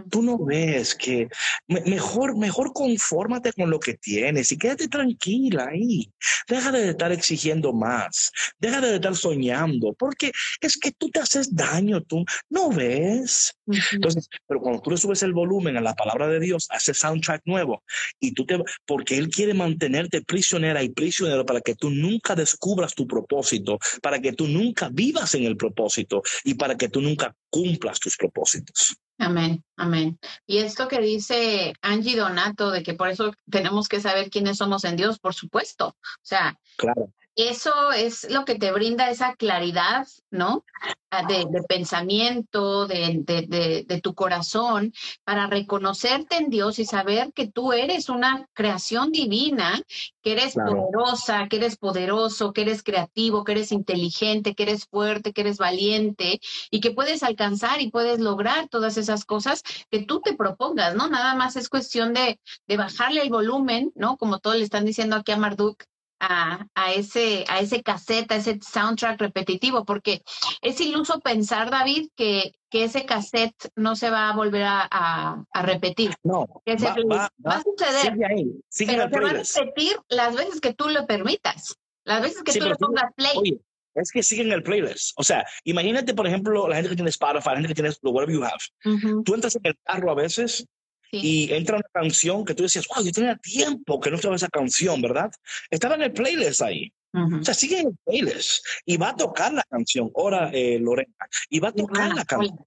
Speaker 2: Tú no ves que mejor, mejor confórmate con lo que tienes y quédate tranquila ahí. Deja de estar exigiendo más. Deja de estar soñando, porque es que tú te haces daño, tú no ves. Entonces, pero cuando tú le subes el volumen a la palabra de Dios, hace soundtrack nuevo y tú te, porque Él quiere mantenerte prisionera y prisionero para que tú nunca descubras tu propósito, para que tú nunca vivas en el propósito y para que tú nunca cumplas tus propósitos.
Speaker 3: Amén, amén. Y esto que dice Angie Donato, de que por eso tenemos que saber quiénes somos en Dios, por supuesto. O sea,
Speaker 2: claro
Speaker 3: eso es lo que te brinda esa claridad, ¿no? Ah, de, pensamiento, de, tu corazón, para reconocerte en Dios y saber que tú eres una creación divina, que eres poderosa, que eres poderoso, que eres creativo, que eres inteligente, que eres fuerte, que eres valiente y que puedes alcanzar y puedes lograr todas esas cosas que tú te propongas, ¿no? Nada más es cuestión de, de bajarle el volumen, ¿no? Como todos le están diciendo aquí a Marduk, a, ese, a ese cassette, a ese soundtrack repetitivo, porque es iluso pensar, David, que, que ese cassette no se va a volver a, repetir.
Speaker 2: No,
Speaker 3: va, a suceder. pero se va a repetir las veces que tú lo permitas, las veces que tú le pongas play.
Speaker 2: es que siguen el playlist. O sea, imagínate, por ejemplo, la gente que tiene Spotify, la gente que tiene whatever you have. Tú entras en el carro a veces y entra una canción que tú decías, wow, yo tenía tiempo que no estaba esa canción, ¿verdad? Estaba en el playlist ahí. O sea, sigue en el playlist y va a tocar la canción, ahora eh, Lorena, y va a tocar la canción.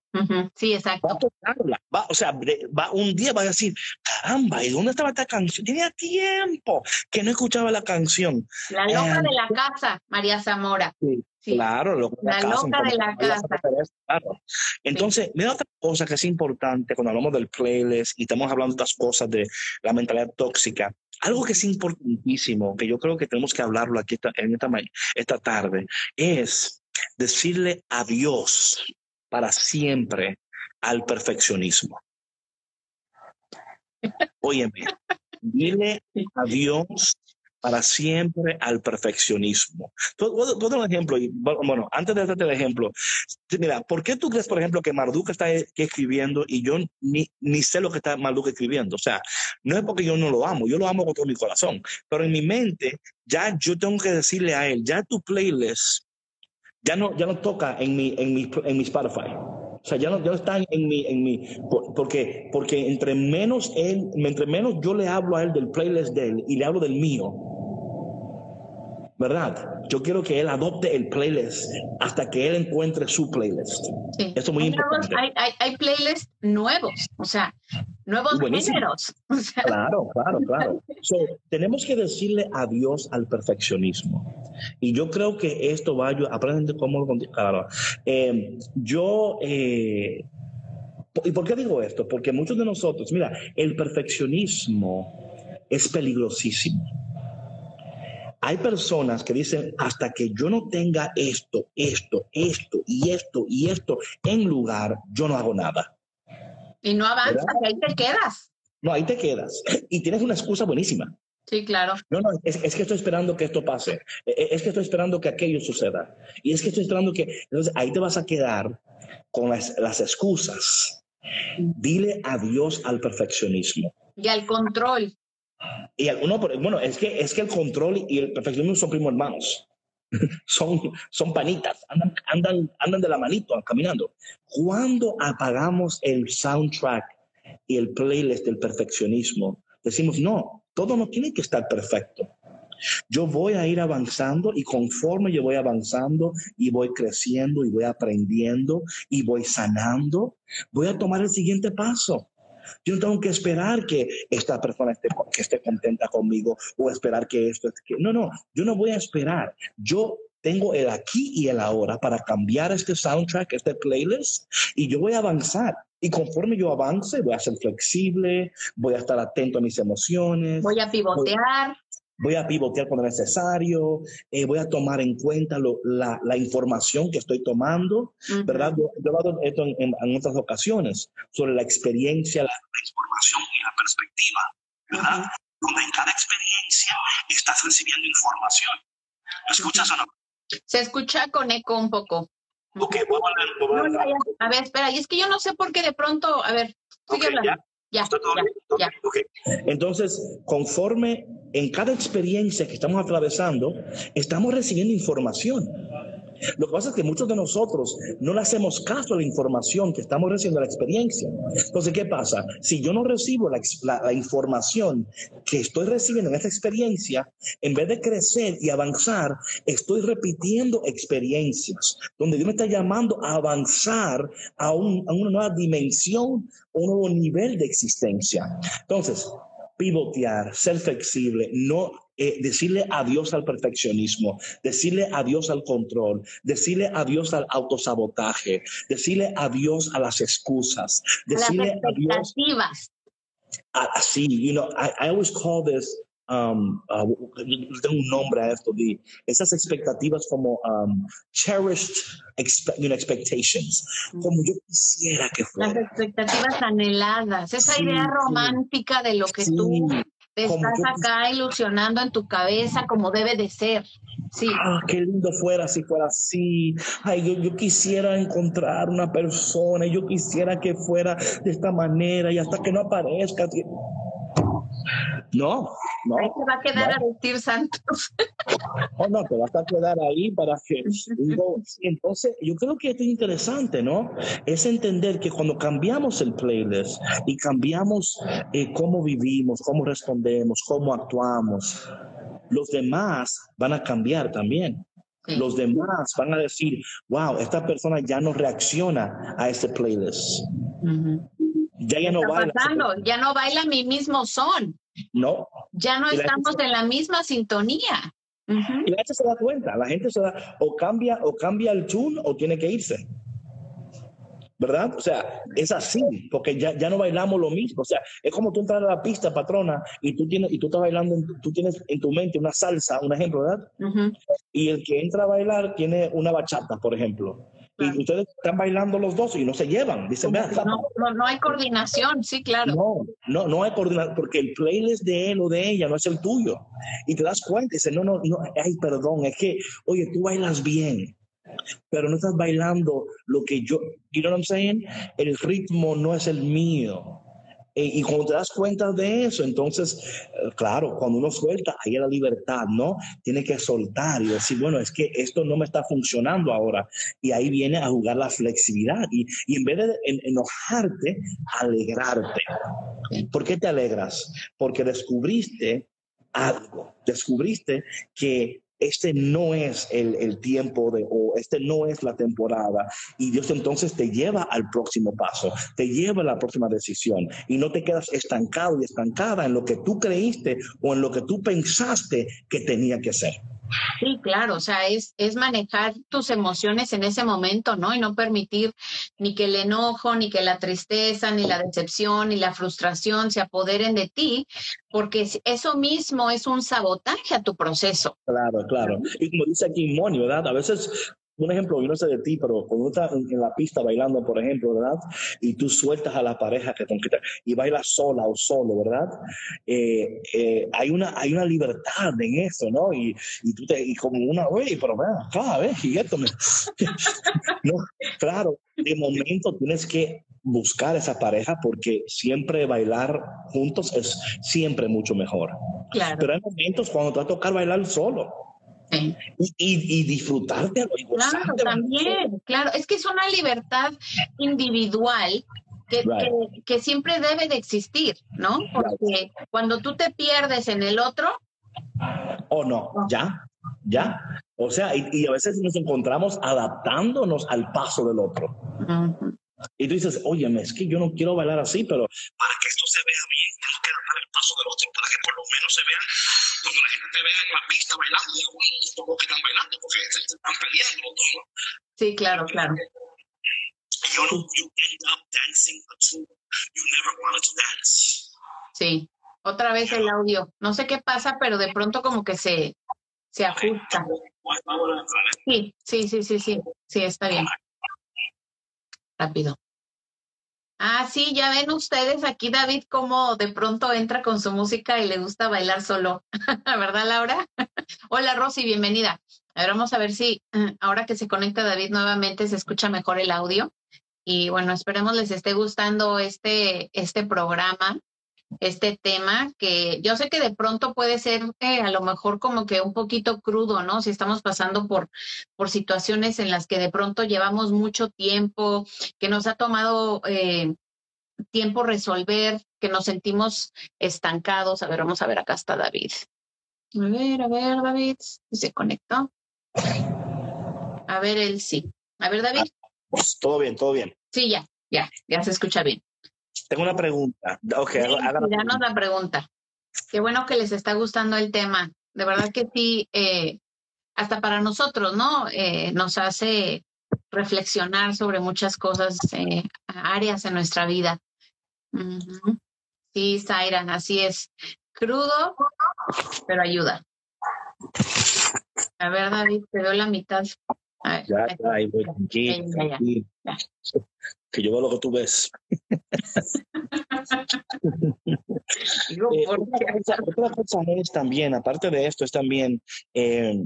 Speaker 3: Sí, exacto.
Speaker 2: Va a tocarla. Va, o sea, va, un día va a decir, caramba, ¿y dónde estaba esta canción? Tenía tiempo que no escuchaba la canción.
Speaker 3: La loca de la casa, María Zamora.
Speaker 2: Sí. Claro,
Speaker 3: lo, la, loca de la casa.
Speaker 2: Entonces, mira otra cosa que es importante cuando hablamos del playlist y estamos hablando de estas cosas de la mentalidad tóxica. Algo que es importantísimo, que yo creo que tenemos que hablarlo aquí en esta, esta tarde, es decirle adiós para siempre al perfeccionismo. (laughs) Óyeme, dile adiós para siempre al perfeccionismo. Todo, un ejemplo, bueno, antes de darte el ejemplo, mira, ¿por qué tú crees, por ejemplo, que Marduk está escribiendo y yo ni, ni sé lo que está Marduk escribiendo? O sea, no es porque yo no lo amo, yo lo amo con todo mi corazón, pero en mi mente ya yo tengo que decirle a él, ya tu playlist ya no, ya no toca en mi, en mi, en mi Spotify. O sea, ya no, ya no están en mi, en mi, porque, porque entre menos él, entre menos yo le hablo a él del playlist de él y le hablo del mío, ¿verdad? Yo quiero que él adopte el playlist hasta que él encuentre su playlist. Sí. Eso es muy importante.
Speaker 3: Hay, hay, hay, playlists nuevos, o sea, nuevos géneros. (laughs)
Speaker 2: Claro, claro, claro. (laughs) tenemos que decirle adiós al perfeccionismo. Y yo creo que esto va a ayudar. Aprende cómo lo claro. Eh, yo. Eh, ¿Y por qué digo esto? Porque muchos de nosotros, mira, el perfeccionismo es peligrosísimo. Hay personas que dicen, hasta que yo no tenga esto, esto, esto y esto y esto en lugar, yo no hago nada.
Speaker 3: Y no avanzas, ahí te quedas.
Speaker 2: No, ahí te quedas. Y tienes una excusa buenísima.
Speaker 3: Sí, claro.
Speaker 2: No, no, es, que estoy esperando que esto pase. E, e, es que estoy esperando que aquello suceda. Y es que estoy esperando que... Entonces ahí te vas a quedar con las, las excusas. Dile adiós al perfeccionismo.
Speaker 3: Y al control.
Speaker 2: Y alguno, bueno, es que, es que el control y el perfeccionismo son primos hermanos. (laughs) son, son panitas, andan, andan, andan de la manito caminando. Cuando apagamos el soundtrack y el playlist del perfeccionismo, decimos, no, todo no tiene que estar perfecto. Yo voy a ir avanzando y conforme yo voy avanzando y voy creciendo y voy aprendiendo y voy sanando, voy a tomar el siguiente paso. Yo no tengo que esperar que esta persona esté, que esté contenta conmigo o esperar que esto. Que, no, no, yo no voy a esperar. Yo tengo el aquí y el ahora para cambiar este soundtrack, este playlist, y yo voy a avanzar. Y conforme yo avance, voy a ser flexible, voy a estar atento a mis emociones.
Speaker 3: Voy a pivotear
Speaker 2: a pivotear cuando es necesario, eh, voy a tomar en cuenta la, la, información que estoy tomando, ¿verdad? Yo, he hablado esto en, en, otras ocasiones sobre la experiencia, la, información y la perspectiva, ¿verdad? Donde en cada experiencia estás recibiendo información. ¿Lo escuchas o no?
Speaker 3: Se escucha con eco un poco.
Speaker 2: Ok, voy a,
Speaker 3: voy a, a ver, espera, y es que yo no sé por qué de pronto, a ver, sigue hablando. Ya, ya,
Speaker 2: Entonces, conforme en cada experiencia que estamos atravesando, estamos recibiendo información. Lo que pasa es que muchos de nosotros no le hacemos caso a la información que estamos recibiendo, la experiencia. Entonces, ¿qué pasa? Si yo no recibo la, la, información que estoy recibiendo en esta experiencia, en vez de crecer y avanzar, estoy repitiendo experiencias, donde Dios me está llamando a avanzar a, a una nueva dimensión, un nuevo nivel de existencia. Entonces, pivotear, ser flexible, no eh, decirle adiós al perfeccionismo, decirle adiós al control, decirle adiós al autosabotaje, decirle adiós a las excusas, decirle
Speaker 3: adiós.
Speaker 2: Así, you know, I, I always call this Um, uh, tengo un nombre a esto, de esas expectativas como um, cherished you know, expectations, como yo quisiera que fuera.
Speaker 3: Las expectativas anheladas, esa idea romántica de lo que tú te estás acá ilusionando en tu cabeza como debe de ser. Sí.
Speaker 2: Ah, qué lindo fuera si fuera así. Ay, yo, yo quisiera encontrar una persona, yo quisiera que fuera de esta manera y hasta que no aparezca. No, no.
Speaker 3: Ahí te va a quedar a decir Santos.
Speaker 2: Oh, no, te vas a quedar ahí para que. entonces, yo creo que esto es interesante, ¿no? Es entender que cuando cambiamos el playlist y cambiamos eh, cómo vivimos, cómo respondemos, cómo actuamos, los demás van a cambiar también. Los demás van a decir, wow, esta persona ya no reacciona a este playlist. Ya, ya no baila.
Speaker 3: Ya no baila mi mismo son.
Speaker 2: No.
Speaker 3: Ya no estamos en la misma sintonía.
Speaker 2: Y la gente se da cuenta, la gente se da, o cambia, o cambia el tune o tiene que irse. ¿Verdad? O sea, es así, porque ya, ya no bailamos lo mismo. O sea, es como tú entrar a la pista, patrona, y tú tienes, y tú estás bailando, tú tienes en tu mente una salsa, un ejemplo, ¿verdad? Y el que entra a bailar tiene una bachata, por ejemplo y ustedes están bailando los dos y no se llevan. Dicen,
Speaker 3: no, no, no, hay coordinación, sí, claro.
Speaker 2: No, no, no hay coordinación, porque el playlist de él o de ella no es el tuyo. Y te das cuenta y dices, no, no, no, ay, perdón, es que, oye, tú bailas bien, pero no estás bailando lo que yo, you know what I'm saying? El ritmo no es el mío. Eh, y cuando te das cuenta de eso, entonces, eh, claro, cuando uno suelta, ahí es la libertad, ¿no? Tiene que soltar y decir, bueno, es que esto no me está funcionando ahora. Y ahí viene a jugar la flexibilidad. Y, y en vez de enojarte, alegrarte. ¿Por qué te alegras? Porque descubriste algo, descubriste que este no es el, tiempo de, o este no es la temporada. Y Dios entonces te lleva al próximo paso, te lleva a la próxima decisión y no te quedas estancado y estancada en lo que tú creíste o en lo que tú pensaste que tenía que ser.
Speaker 3: Sí, claro, o sea, es, es manejar tus emociones en ese momento, ¿no? Y no permitir ni que el enojo, ni que la tristeza, ni la decepción, ni la frustración se apoderen de ti, porque eso mismo es un sabotaje a tu proceso.
Speaker 2: Claro, claro. Y como dice aquí Moni, ¿verdad? A veces un ejemplo, yo no sé de ti, pero cuando estás en, la pista bailando, por ejemplo, ¿verdad? Y tú sueltas a la pareja que te y bailas sola o solo, ¿verdad? Eh, eh, hay, una, hay una libertad en eso, ¿no? Y, y tú te, y como una, oye, pero acá, ¿ves? Y esto me... no, claro, de momento tienes que buscar esa pareja porque siempre bailar juntos es siempre mucho mejor.
Speaker 3: Claro.
Speaker 2: Pero hay momentos cuando te va a tocar bailar solo. Y, y, disfrutarte.
Speaker 3: Claro, también, claro. Es que es una libertad individual que, siempre debe de existir, ¿no? Porque cuando tú te pierdes en el otro...
Speaker 2: O no, ya, ya. O sea, y, a veces nos encontramos adaptándonos al paso del otro. Y tú dices, oye, es que yo no quiero bailar así, pero para que esto se vea bien, tengo que adaptar el paso del otro para que por lo menos se vea cuando la gente te vea en la pista bailando, bueno, que están bailando porque se están peleando.
Speaker 3: Sí, claro, claro.
Speaker 2: You, you end up dancing you never wanted to dance.
Speaker 3: Sí, otra vez el audio. No sé qué pasa, pero de pronto como que se, se ajusta. Sí, sí, sí, sí, sí, sí, está bien. Rápido. Ah, sí, ya ven ustedes aquí David cómo de pronto entra con su música y le gusta bailar solo, (laughs) ¿verdad Laura? (laughs) Hola Rosy, bienvenida. A ver, vamos a ver si ahora que se conecta David nuevamente se escucha mejor el audio. Y bueno, esperemos les esté gustando este, este programa este tema, que yo sé que de pronto puede ser eh, a lo mejor como que un poquito crudo, ¿no? Si estamos pasando por, por situaciones en las que de pronto llevamos mucho tiempo, que nos ha tomado eh, tiempo resolver, que nos sentimos estancados. A ver, vamos a ver, acá está David. A ver, a ver, David, se conectó. A ver, él sí. A ver, David.
Speaker 2: Pues, todo bien, todo bien.
Speaker 3: Sí, ya, ya, ya se escucha bien.
Speaker 2: Tengo una pregunta. Okay,
Speaker 3: la pregunta. Qué bueno que les está gustando el tema. De verdad que sí, eh, hasta para nosotros, ¿no? Eh, nos hace reflexionar sobre muchas cosas, eh, áreas en nuestra vida. Sí, Zaira, así es. Crudo, pero ayuda. A ver, David, te doy la mitad.
Speaker 2: ya, ya, ahí voy, que yo veo lo que tú ves. (laughs) Eh, otra, cosa es también, aparte de esto, es también, eh,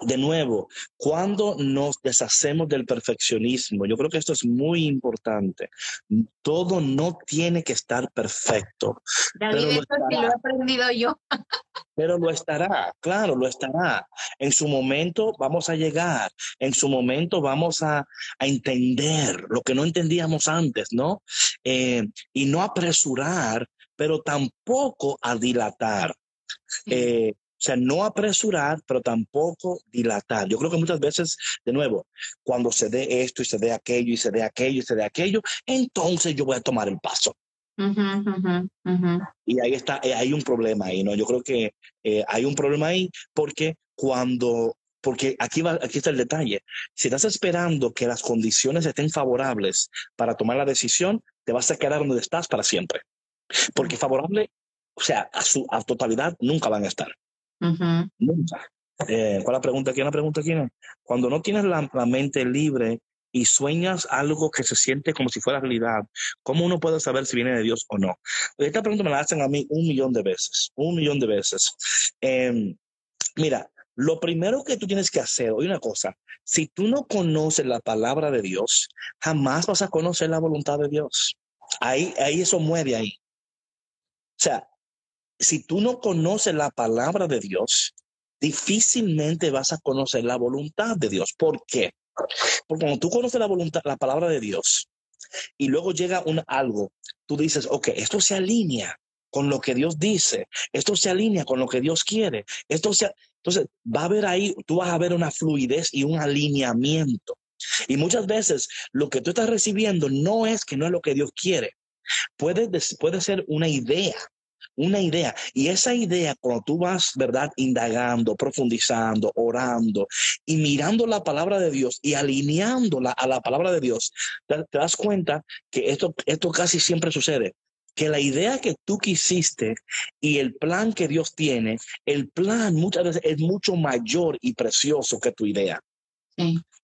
Speaker 2: de nuevo, cuando nos deshacemos del perfeccionismo, yo creo que esto es muy importante. Todo no tiene que estar perfecto.
Speaker 3: David, esto sí lo he aprendido yo.
Speaker 2: pero lo estará, claro, lo estará. En su momento vamos a llegar, en su momento vamos a, entender lo que no entendíamos antes, ¿no? Eh, y no apresurar, pero tampoco a dilatar. Eh, o sea, no apresurar, pero tampoco dilatar. Yo creo que muchas veces, de nuevo, cuando se dé esto y se dé aquello y se dé aquello y se dé aquello, entonces yo voy a tomar el paso. Y ahí está, eh, hay un problema ahí, ¿no? Yo creo que eh, hay un problema ahí porque cuando, porque aquí, va, aquí está el detalle, si estás esperando que las condiciones estén favorables para tomar la decisión, te vas a quedar donde estás para siempre. Porque favorable, o sea, a su a totalidad nunca van a estar. Nunca. Eh, ¿Cuál es la pregunta? ¿Quién la pregunta? ¿Quién Cuando no tienes la mente libre, y sueñas algo que se siente como si fuera realidad, ¿cómo uno puede saber si viene de Dios o no? Esta pregunta me la hacen a mí un millón de veces, un millón de veces. Em, mira, lo primero que tú tienes que hacer, oye una cosa, si tú no conoces la palabra de Dios, jamás vas a conocer la voluntad de Dios. Ahí, ahí eso muere ahí. O sea, si tú no conoces la palabra de Dios, difícilmente vas a conocer la voluntad de Dios. ¿Por qué? Porque cuando tú conoces la voluntad, la palabra de Dios, y luego llega un algo, tú dices, ok, esto se alinea con lo que Dios dice, esto se alinea con lo que Dios quiere, esto se, entonces va a haber ahí, tú vas a ver una fluidez y un alineamiento. Y muchas veces lo que tú estás recibiendo no es que no es lo que Dios quiere. Puede, puede ser una idea, una idea. Y esa idea, cuando tú vas, ¿verdad? Indagando, profundizando, orando y mirando la palabra de Dios y alineándola a la palabra de Dios, te, das cuenta que esto, esto casi siempre sucede que la idea que tú quisiste y el plan que Dios tiene, el plan muchas veces es mucho mayor y precioso que tu idea.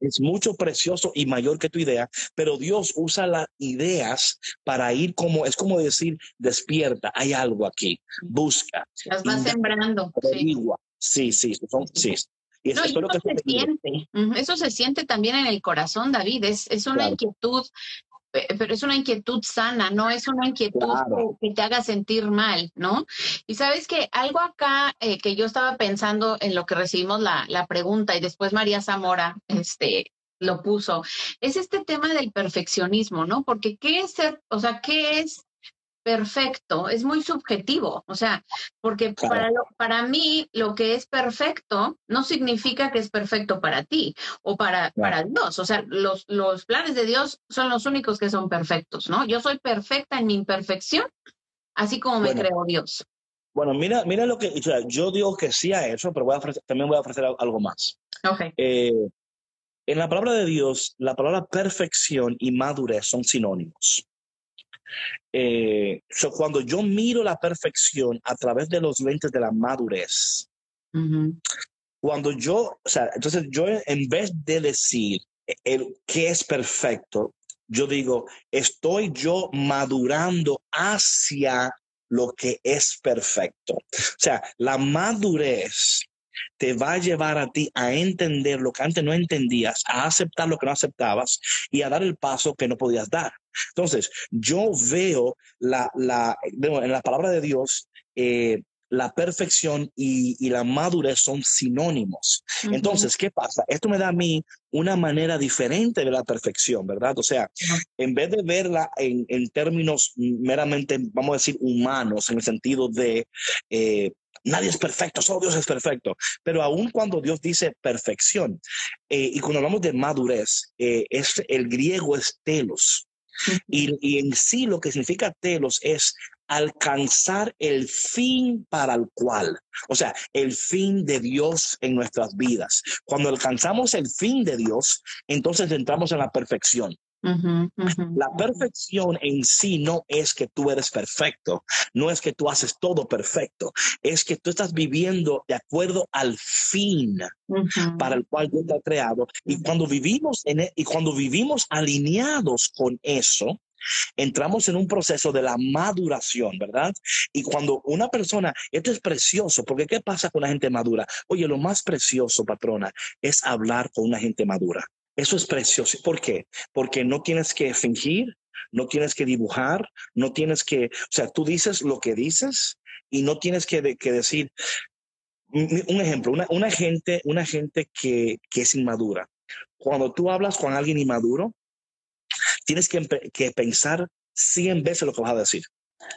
Speaker 2: Es mucho precioso y mayor que tu idea, pero Dios usa las ideas para ir como, es como decir, despierta, hay algo aquí, busca.
Speaker 3: Las va sembrando.
Speaker 2: Sí, sí, sí.
Speaker 3: Y eso, se siente, eso se siente también en el corazón, David, es, es una inquietud pero es una inquietud sana, no es una inquietud que, te haga sentir mal, ¿no? Y sabes que algo acá eh, que yo estaba pensando en lo que recibimos la, la, pregunta y después María Zamora este, lo puso, es este tema del perfeccionismo, ¿no? Porque ¿qué es ser, o sea, qué es perfecto? Es muy subjetivo, o sea, porque para, para mí lo que es perfecto no significa que es perfecto para ti o para, para Dios, o sea, los, los planes de Dios son los únicos que son perfectos, ¿no? Yo soy perfecta en mi imperfección, así como me creó Dios.
Speaker 2: Bueno, mira, mira lo que, o sea, yo digo que sí a eso, pero voy a también voy a ofrecer algo más.
Speaker 3: Okay.
Speaker 2: Eh, en la palabra de Dios, la palabra perfección y madurez son sinónimos. Eh, cuando yo miro la perfección a través de los lentes de la madurez, cuando yo, o sea, entonces yo en vez de decir el que es perfecto, yo digo, estoy yo madurando hacia lo que es perfecto. O sea, la madurez te va a llevar a ti a entender lo que antes no entendías, a aceptar lo que no aceptabas y a dar el paso que no podías dar. Entonces, yo veo la, la en la palabra de Dios, eh, la perfección y, la madurez son sinónimos. Entonces, ¿qué pasa? Esto me da a mí una manera diferente de la perfección, ¿verdad? O sea, en vez de verla en, términos meramente, vamos a decir, humanos, en el sentido de... Eh, nadie es perfecto, solo Dios es perfecto. Pero aun cuando Dios dice perfección, eh, y cuando hablamos de madurez, eh, es, el griego es telos. Y, y, en sí lo que significa telos es alcanzar el fin para el cual, o sea, el fin de Dios en nuestras vidas. Cuando alcanzamos el fin de Dios, entonces entramos en la perfección. La perfección en sí no es que tú eres perfecto, no es que tú haces todo perfecto, es que tú estás viviendo de acuerdo al fin para el cual Dios te ha creado. Y cuando vivimos en, e, y cuando vivimos alineados con eso, entramos en un proceso de la maduración, ¿verdad? Y cuando una persona, esto es precioso, porque ¿qué pasa con la gente madura? Oye, lo más precioso, patrona, es hablar con una gente madura. Eso es precioso. ¿Por qué? Porque no tienes que fingir, no tienes que dibujar, no tienes que, o sea, tú dices lo que dices y no tienes que, decir, un ejemplo, una, gente, una gente que, que es inmadura. Cuando tú hablas con alguien inmaduro, tienes que, pensar 100 veces lo que vas a decir.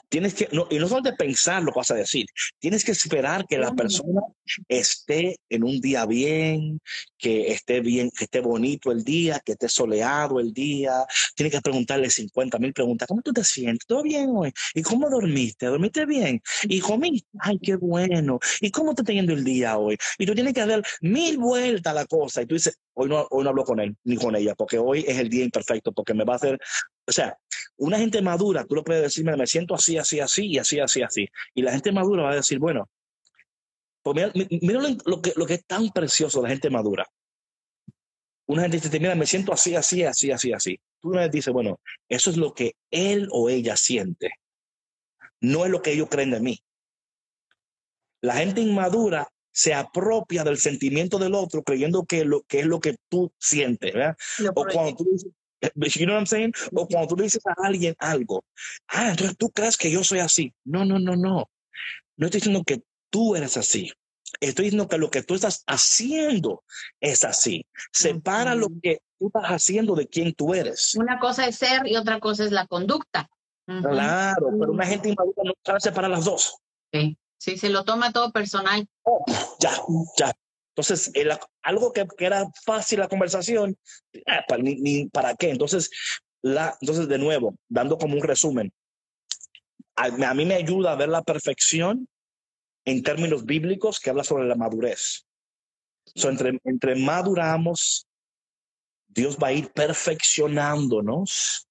Speaker 2: Tienes que, no, y no solo de pensar lo que vas a decir, tienes que esperar que la persona esté en un día bien, que esté bien, que esté bonito el día, que esté soleado el día. Tienes que preguntarle 50 mil preguntas. ¿Cómo tú te sientes? ¿Todo bien hoy? ¿Y cómo dormiste? ¿Dormiste bien? ¿Y comiste? Ay, qué bueno. ¿Y cómo te está yendo el día hoy? Y tú tienes que dar mil vueltas a la cosa. Y tú dices, hoy no, hoy no hablo con él ni con ella, porque hoy es el día imperfecto, porque me va a hacer, o sea, una gente madura, tú lo puedes decirme, me siento así, así, así, y así, así, así. Y la gente madura va a decir, bueno, pues mira, lo, que, lo que es tan precioso la gente madura. Una gente dice, mira, me siento así, así, así, así, así. Tú una vez dices, bueno, eso es lo que él o ella siente. No es lo que ellos creen de mí. La gente inmadura se apropia del sentimiento del otro creyendo que, lo, que es lo que tú sientes. ¿verdad? O cuando tú dices, you know what I'm saying? O cuando tú le dices a alguien algo, ah, entonces tú crees que yo soy así. No, no, no, no. No estoy diciendo que tú eres así. Estoy diciendo que lo que tú estás haciendo es así. Separa lo que tú estás haciendo de quién tú eres.
Speaker 3: Una cosa es ser y otra cosa es la conducta.
Speaker 2: Claro, pero una gente inmadura no sabe separar las dos.
Speaker 3: Sí, sí, se lo toma todo personal.
Speaker 2: Oh, ya, ya. Entonces, algo que, era fácil la conversación, eh, ni, para qué. Entonces, la, entonces, de nuevo, dando como un resumen, a, mí me ayuda a ver la perfección en términos bíblicos que habla sobre la madurez. entre, entre maduramos, Dios va a ir perfeccionándonos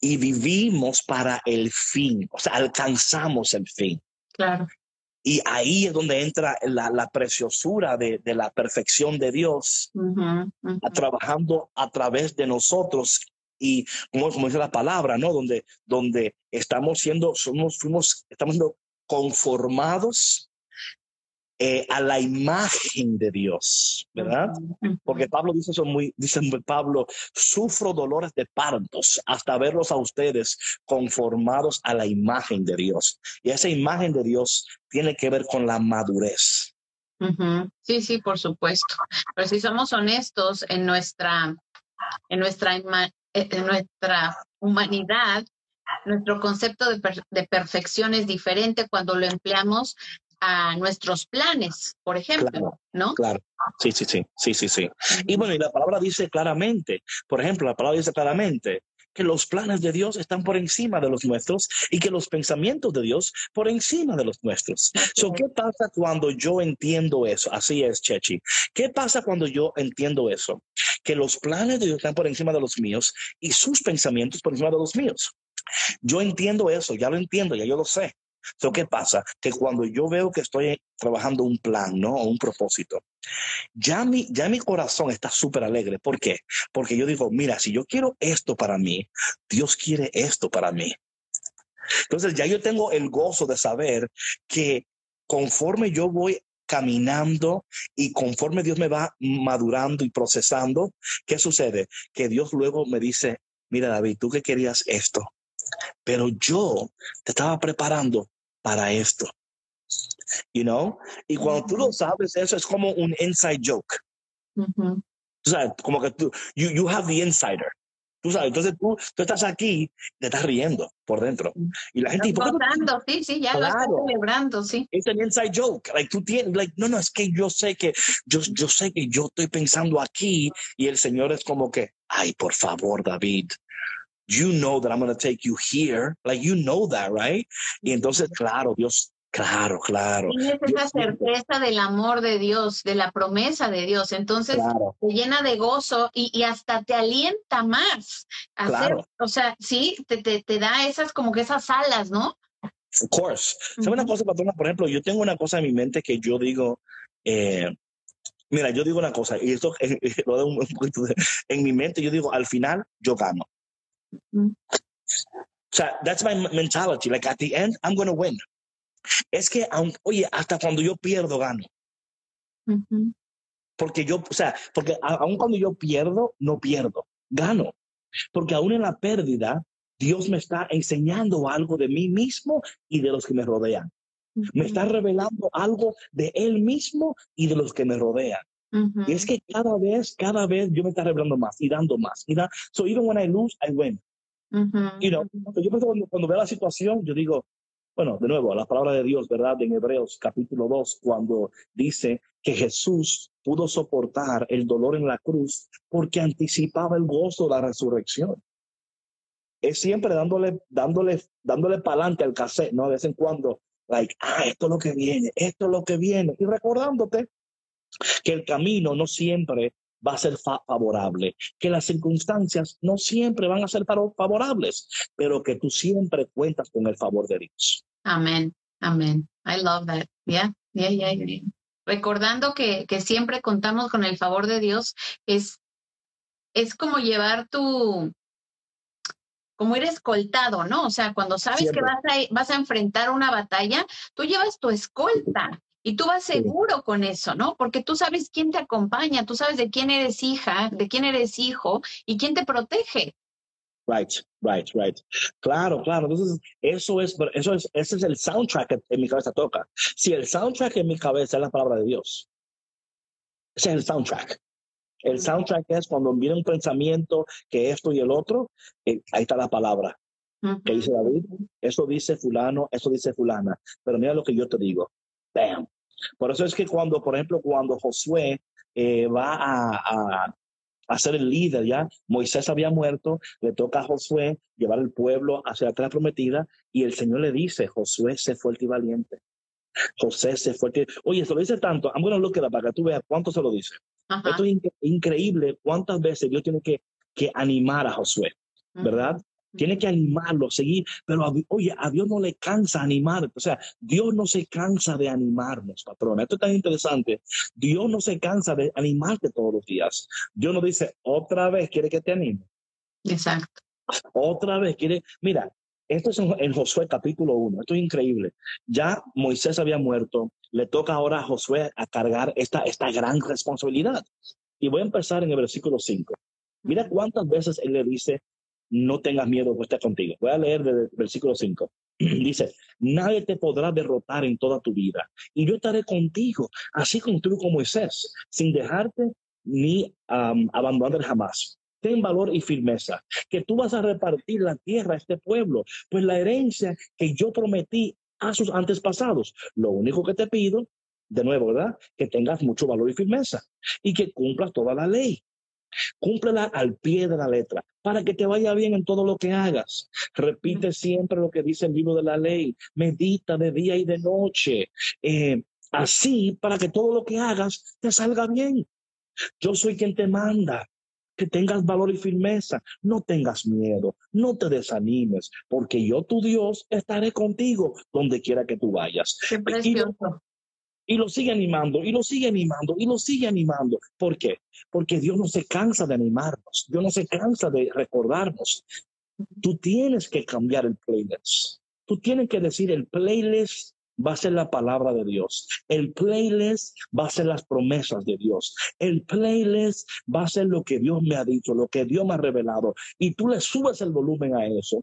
Speaker 2: y vivimos para el fin, o sea, alcanzamos el fin.
Speaker 3: Claro.
Speaker 2: Y ahí es donde entra la, preciosura de, la perfección de Dios, trabajando a través de nosotros. Y como, como, dice la palabra, ¿no? Donde, donde estamos siendo, somos, fuimos, estamos siendo conformados eh, a la imagen de Dios, ¿verdad? Porque Pablo dice eso muy, dice Pablo, sufro dolores de partos hasta verlos a ustedes conformados a la imagen de Dios. Y esa imagen de Dios tiene que ver con la madurez.
Speaker 3: Sí, sí, por supuesto. Pero si somos honestos en nuestra, en nuestra, en nuestra humanidad, nuestro concepto de, de perfección es diferente cuando lo empleamos a nuestros planes, por ejemplo, ¿no?
Speaker 2: Claro, sí, sí, sí, sí, sí, sí. Y bueno, y la palabra dice claramente, por ejemplo, la palabra dice claramente que los planes de Dios están por encima de los nuestros y que los pensamientos de Dios por encima de los nuestros. So, ¿Qué pasa cuando yo entiendo eso? Así es, Chechi. ¿Qué pasa cuando yo entiendo eso? Que los planes de Dios están por encima de los míos y sus pensamientos por encima de los míos. Yo entiendo eso, ya lo entiendo, ya yo lo sé. ¿Qué pasa? Que cuando yo veo que estoy trabajando un plan, ¿no? O un propósito, ya mi, ya mi corazón está súper alegre. ¿Por qué? Porque yo digo, mira, si yo quiero esto para mí, Dios quiere esto para mí. Entonces ya yo tengo el gozo de saber que conforme yo voy caminando y conforme Dios me va madurando y procesando, ¿qué sucede? Que Dios luego me dice, mira David, tú que querías esto, pero yo te estaba preparando para esto. You know? Y cuando tú lo sabes, eso es como un inside joke. Tú sabes, como que tú, you, you have the insider. Tú sabes, entonces tú, tú estás aquí, te estás riendo por dentro. Y la gente...
Speaker 3: Contando, sí, sí, ya lo estás celebrando, sí.
Speaker 2: Es un inside joke. Like, tú tienes, like, no, no, es que yo sé que, yo, yo sé que yo estoy pensando aquí y el Señor es como que, ay, por favor, David, you know that I'm going to take you here. Like, you know that, right? Y entonces, claro, Dios, claro, claro.
Speaker 3: Tienes esa certeza del amor de Dios, de la promesa de Dios. Entonces, te llena de gozo y, y, hasta te alienta más. A hacer, o sea, sí, te, te, te da esas, como que esas alas, ¿no?
Speaker 2: Of course. ¿Sabe una cosa, patrona? Por ejemplo, yo tengo una cosa en mi mente que yo digo, eh, mira, yo digo una cosa, y esto (laughs) lo doy un poquito de, en mi mente, yo digo, al final yo gano. O sea, that's my mentality. Like at the end, I'm going to win. Es que, oye, hasta cuando yo pierdo, gano. Porque yo, o sea, porque aun cuando yo pierdo, no pierdo, gano. Porque aún en la pérdida, Dios me está enseñando algo de mí mismo y de los que me rodean. Me está revelando algo de Él mismo y de los que me rodean. Y es que cada vez, cada vez yo me está revelando más y dando más. Y da, so even when I lose, I win. you know, yo cuando, cuando, veo la situación, yo digo, bueno, de nuevo, la palabra de Dios, ¿verdad? En Hebreos capítulo 2, cuando dice que Jesús pudo soportar el dolor en la cruz porque anticipaba el gozo de la resurrección. Es siempre dándole, dándole, dándole para adelante al cassette, ¿no? De vez en cuando, like, ah, esto es lo que viene, esto es lo que viene. Y recordándote que el camino no siempre va a ser favorable, que las circunstancias no siempre van a ser favorables, pero que tú siempre cuentas con el favor de Dios.
Speaker 3: Amén, amén. I love that. Yeah, yeah, yeah. Recordando que, que siempre contamos con el favor de Dios, es, es como llevar tu, como ir escoltado, ¿no? O sea, cuando sabes que vas a, vas a enfrentar una batalla, tú llevas tu escolta y tú vas seguro con eso, ¿no? Porque tú sabes quién te acompaña, tú sabes de quién eres hija, de quién eres hijo y quién te protege.
Speaker 2: Right, right, right. Claro, claro. Entonces, eso es, eso es, ese es el soundtrack que en mi cabeza toca. Si el soundtrack en mi cabeza es la palabra de Dios, ese es el soundtrack. El soundtrack es cuando viene un pensamiento que esto y el otro, eh, ahí está la palabra. ¿Qué dice David? Eso dice fulano, eso dice fulana. Pero mira lo que yo te digo. Bam. Por eso es que cuando, por ejemplo, cuando Josué eh, va a, a, ser el líder, ya Moisés había muerto, le toca a Josué llevar el pueblo hacia la tierra prometida y el Señor le dice, Josué, sé fuerte y valiente. José se fuerte. Oye, se lo dice tanto. I'm to look para que tú veas cuánto se lo dice. Esto es increíble cuántas veces Dios tiene que, que animar a Josué, ¿verdad? Tiene que animarlo, seguir, pero oye, a Dios no le cansa animar, o sea, Dios no se cansa de animarnos, patrona. Esto es tan interesante. Dios no se cansa de animarte todos los días. Dios no dice, otra vez quiere que te anime.
Speaker 3: Exacto.
Speaker 2: Otra vez quiere, mira, esto es en, Josué capítulo 1, esto es increíble. Ya Moisés había muerto, le toca ahora a Josué a cargar esta, esta gran responsabilidad. Y voy a empezar en el versículo 5. Mira cuántas veces él le dice, no tengas miedo, pues está contigo. Voy a leer del versículo 5. (clears throat) dice, nadie te podrá derrotar en toda tu vida. Y yo estaré contigo, así como tú como Moisés, sin dejarte ni abandonar jamás. Ten valor y firmeza, que tú vas a repartir la tierra a este pueblo, pues la herencia que yo prometí a sus antepasados. Lo único que te pido, de nuevo, ¿verdad? Que tengas mucho valor y firmeza y que cumplas toda la ley. Cúmplela al pie de la letra para que te vaya bien en todo lo que hagas. Repite siempre lo que dice el libro de la ley. Medita de día y de noche. Eh, así para que todo lo que hagas te salga bien. Yo soy quien te manda. Que tengas valor y firmeza. No tengas miedo. No te desanimes. Porque yo, tu Dios, estaré contigo donde quiera que tú vayas.
Speaker 3: Qué precioso
Speaker 2: y lo sigue animando, y lo sigue animando, y lo sigue animando. ¿Por qué? Porque Dios no se cansa de animarnos, Dios no se cansa de recordarnos. Tú tienes que cambiar el playlist. Tú tienes que decir, el playlist va a ser la palabra de Dios. El playlist va a ser las promesas de Dios. El playlist va a ser lo que Dios me ha dicho, lo que Dios me ha revelado. Y tú le subes el volumen a eso.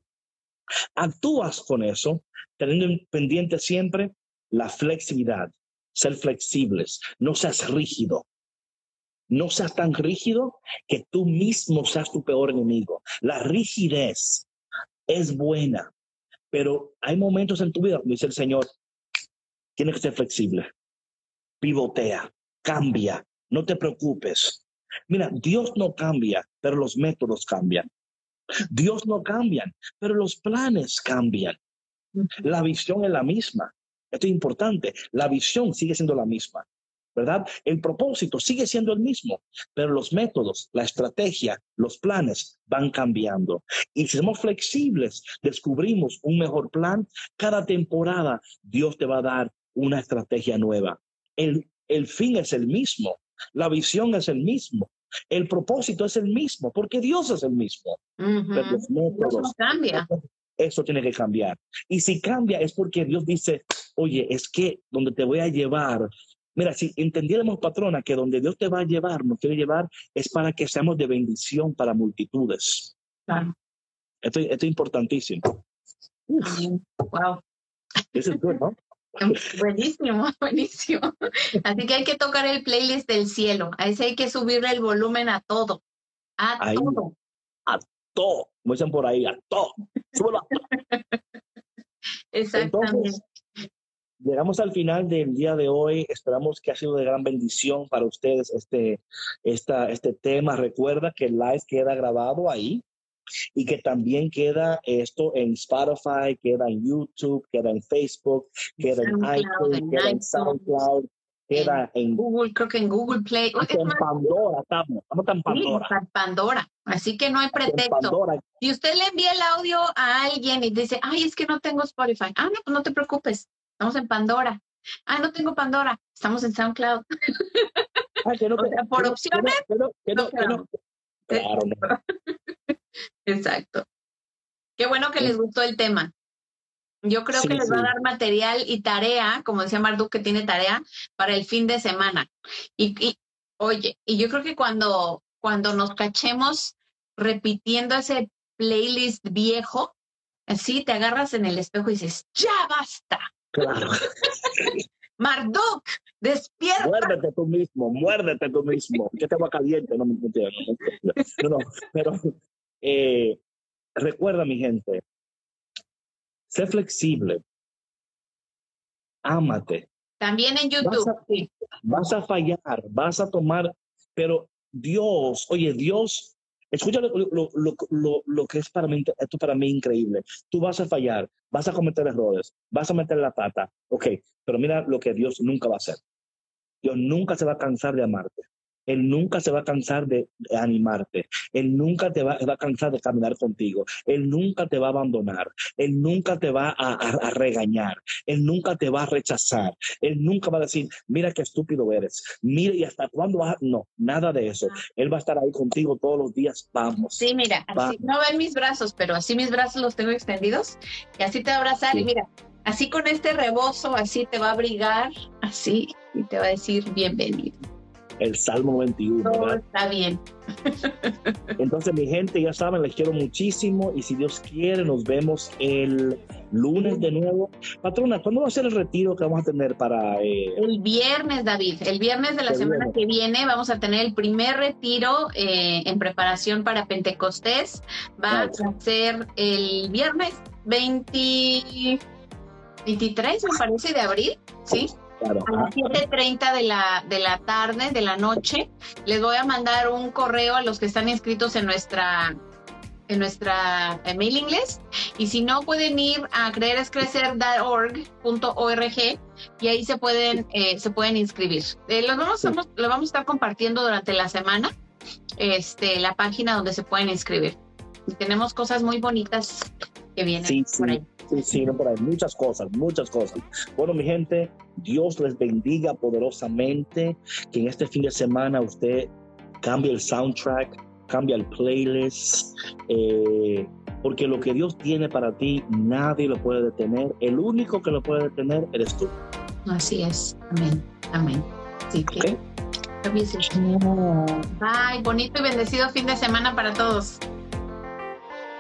Speaker 2: Actúas con eso, teniendo pendiente siempre la flexibilidad, ser flexibles, no seas rígido. No seas tan rígido que tú mismo seas tu peor enemigo. La rigidez es buena, pero hay momentos en tu vida, dice el Señor, tienes que ser flexible. Pivotea, cambia, no te preocupes. Mira, Dios no cambia, pero los métodos cambian. Dios no cambia, pero los planes cambian. La visión es la misma. Esto es importante. La visión sigue siendo la misma, ¿verdad? El propósito sigue siendo el mismo, pero los métodos, la estrategia, los planes van cambiando. Y si somos flexibles, descubrimos un mejor plan, cada temporada Dios te va a dar una estrategia nueva. El, el fin es el mismo, la visión es el mismo, el propósito es el mismo, porque Dios es el mismo.
Speaker 3: Pero los métodos, cambia.
Speaker 2: Eso tiene que cambiar. Y si cambia es porque Dios dice, oye, es que donde te voy a llevar, mira, si entendiéramos, patrona, que donde Dios te va a llevar, nos quiere llevar, es para que seamos de bendición para multitudes.
Speaker 3: Claro.
Speaker 2: Esto, es importantísimo.
Speaker 3: Wow.
Speaker 2: Eso es bueno, ¿no? (laughs)
Speaker 3: Buenísimo, buenísimo. Así que hay que tocar el playlist del cielo. A ese hay que subirle el volumen a todo. A todo.
Speaker 2: A todo. Como dicen por ahí, a todo. Súbelo a todo.
Speaker 3: Exactamente.
Speaker 2: Llegamos al final del día de hoy. Esperamos que ha sido de gran bendición para ustedes este, esta, este tema. Recuerda que el live queda grabado ahí y que también queda esto en Spotify, queda en YouTube, queda en Facebook, queda en iTunes, queda en SoundCloud, queda en,
Speaker 3: Google, creo que en Google Play.
Speaker 2: en Pandora estamos, estamos en Pandora.
Speaker 3: Sí, Pandora. Así que no hay pretexto. Si usted le envía el audio a alguien y dice, ay, es que no tengo Spotify. Ah, no, pues no te preocupes. Estamos en Pandora. Ah, no tengo Pandora. Estamos en SoundCloud.
Speaker 2: Ah, que no, (laughs)
Speaker 3: por opciones.
Speaker 2: Claro,
Speaker 3: Exacto. Qué bueno que les gustó el tema. Yo creo que les va a dar material y tarea, como decía Marduk, que tiene tarea para el fin de semana. Y, y, oye, y yo creo que cuando, cuando nos cachemos repitiendo ese playlist viejo, así te agarras en el espejo y dices, ya basta.
Speaker 2: Claro. (laughs)
Speaker 3: Marduk, despierta.
Speaker 2: Muérdete tú mismo, muérdete tú mismo. Te va caliente, no me entiendo. No, no, pero eh, recuerda, mi gente, sé flexible, ámate.
Speaker 3: También en YouTube.
Speaker 2: Vas a, fallar, vas a tomar, pero Dios, oye, Dios, escucha lo, lo, lo, lo, que es para mí, esto para mí increíble. Tú vas a fallar, vas a cometer errores, vas a meter la pata, ok, pero mira lo que Dios nunca va a hacer. Dios nunca se va a cansar de amarte. Él nunca se va a cansar de animarte. Él nunca te va, a cansar de caminar contigo. Él nunca te va a abandonar. Él nunca te va a, regañar. Él nunca te va a rechazar. Él nunca va a decir, mira qué estúpido eres. Mira y hasta cuándo vas. No, nada de eso. Él va a estar ahí contigo todos los días. Vamos.
Speaker 3: Sí, mira, así, no ven mis brazos, pero así mis brazos los tengo extendidos y así te va a abrazar. Y mira, así con este rebozo, así te va a abrigar, así, y te va a decir bienvenido
Speaker 2: el Salmo 21.
Speaker 3: Todo está bien. (laughs)
Speaker 2: Entonces, mi gente, ya saben, les quiero muchísimo y si Dios quiere, nos vemos el lunes de nuevo. Patrona, ¿cuándo va a ser el retiro que vamos a tener para...
Speaker 3: Eh, el viernes, David, el viernes de la semana que viene vamos a tener el primer retiro eh, en preparación para Pentecostés. Va a ser el viernes 20, 23, me parece, de abril, ¿sí? A las 7.30 de la, de la tarde, de la noche. Les voy a mandar un correo a los que están inscritos en nuestra en nuestra mailing list y si no pueden ir a creerescrecer.org y ahí se pueden eh, se pueden inscribir. Eh, lo, vamos, lo vamos a estar compartiendo durante la semana este la página donde se pueden inscribir. Y tenemos cosas muy bonitas que vienen por ahí
Speaker 2: Sí, sí, por ahí. Muchas cosas, muchas cosas. Bueno, mi gente, Dios les bendiga poderosamente. Que en este fin de semana usted cambie el soundtrack, cambie el playlist. Eh, porque lo que Dios tiene para ti, nadie lo puede detener. El único que lo puede detener eres tú.
Speaker 3: Así es. Amén. Amén. Sí, que. Bye. Bonito y bendecido fin de semana para todos.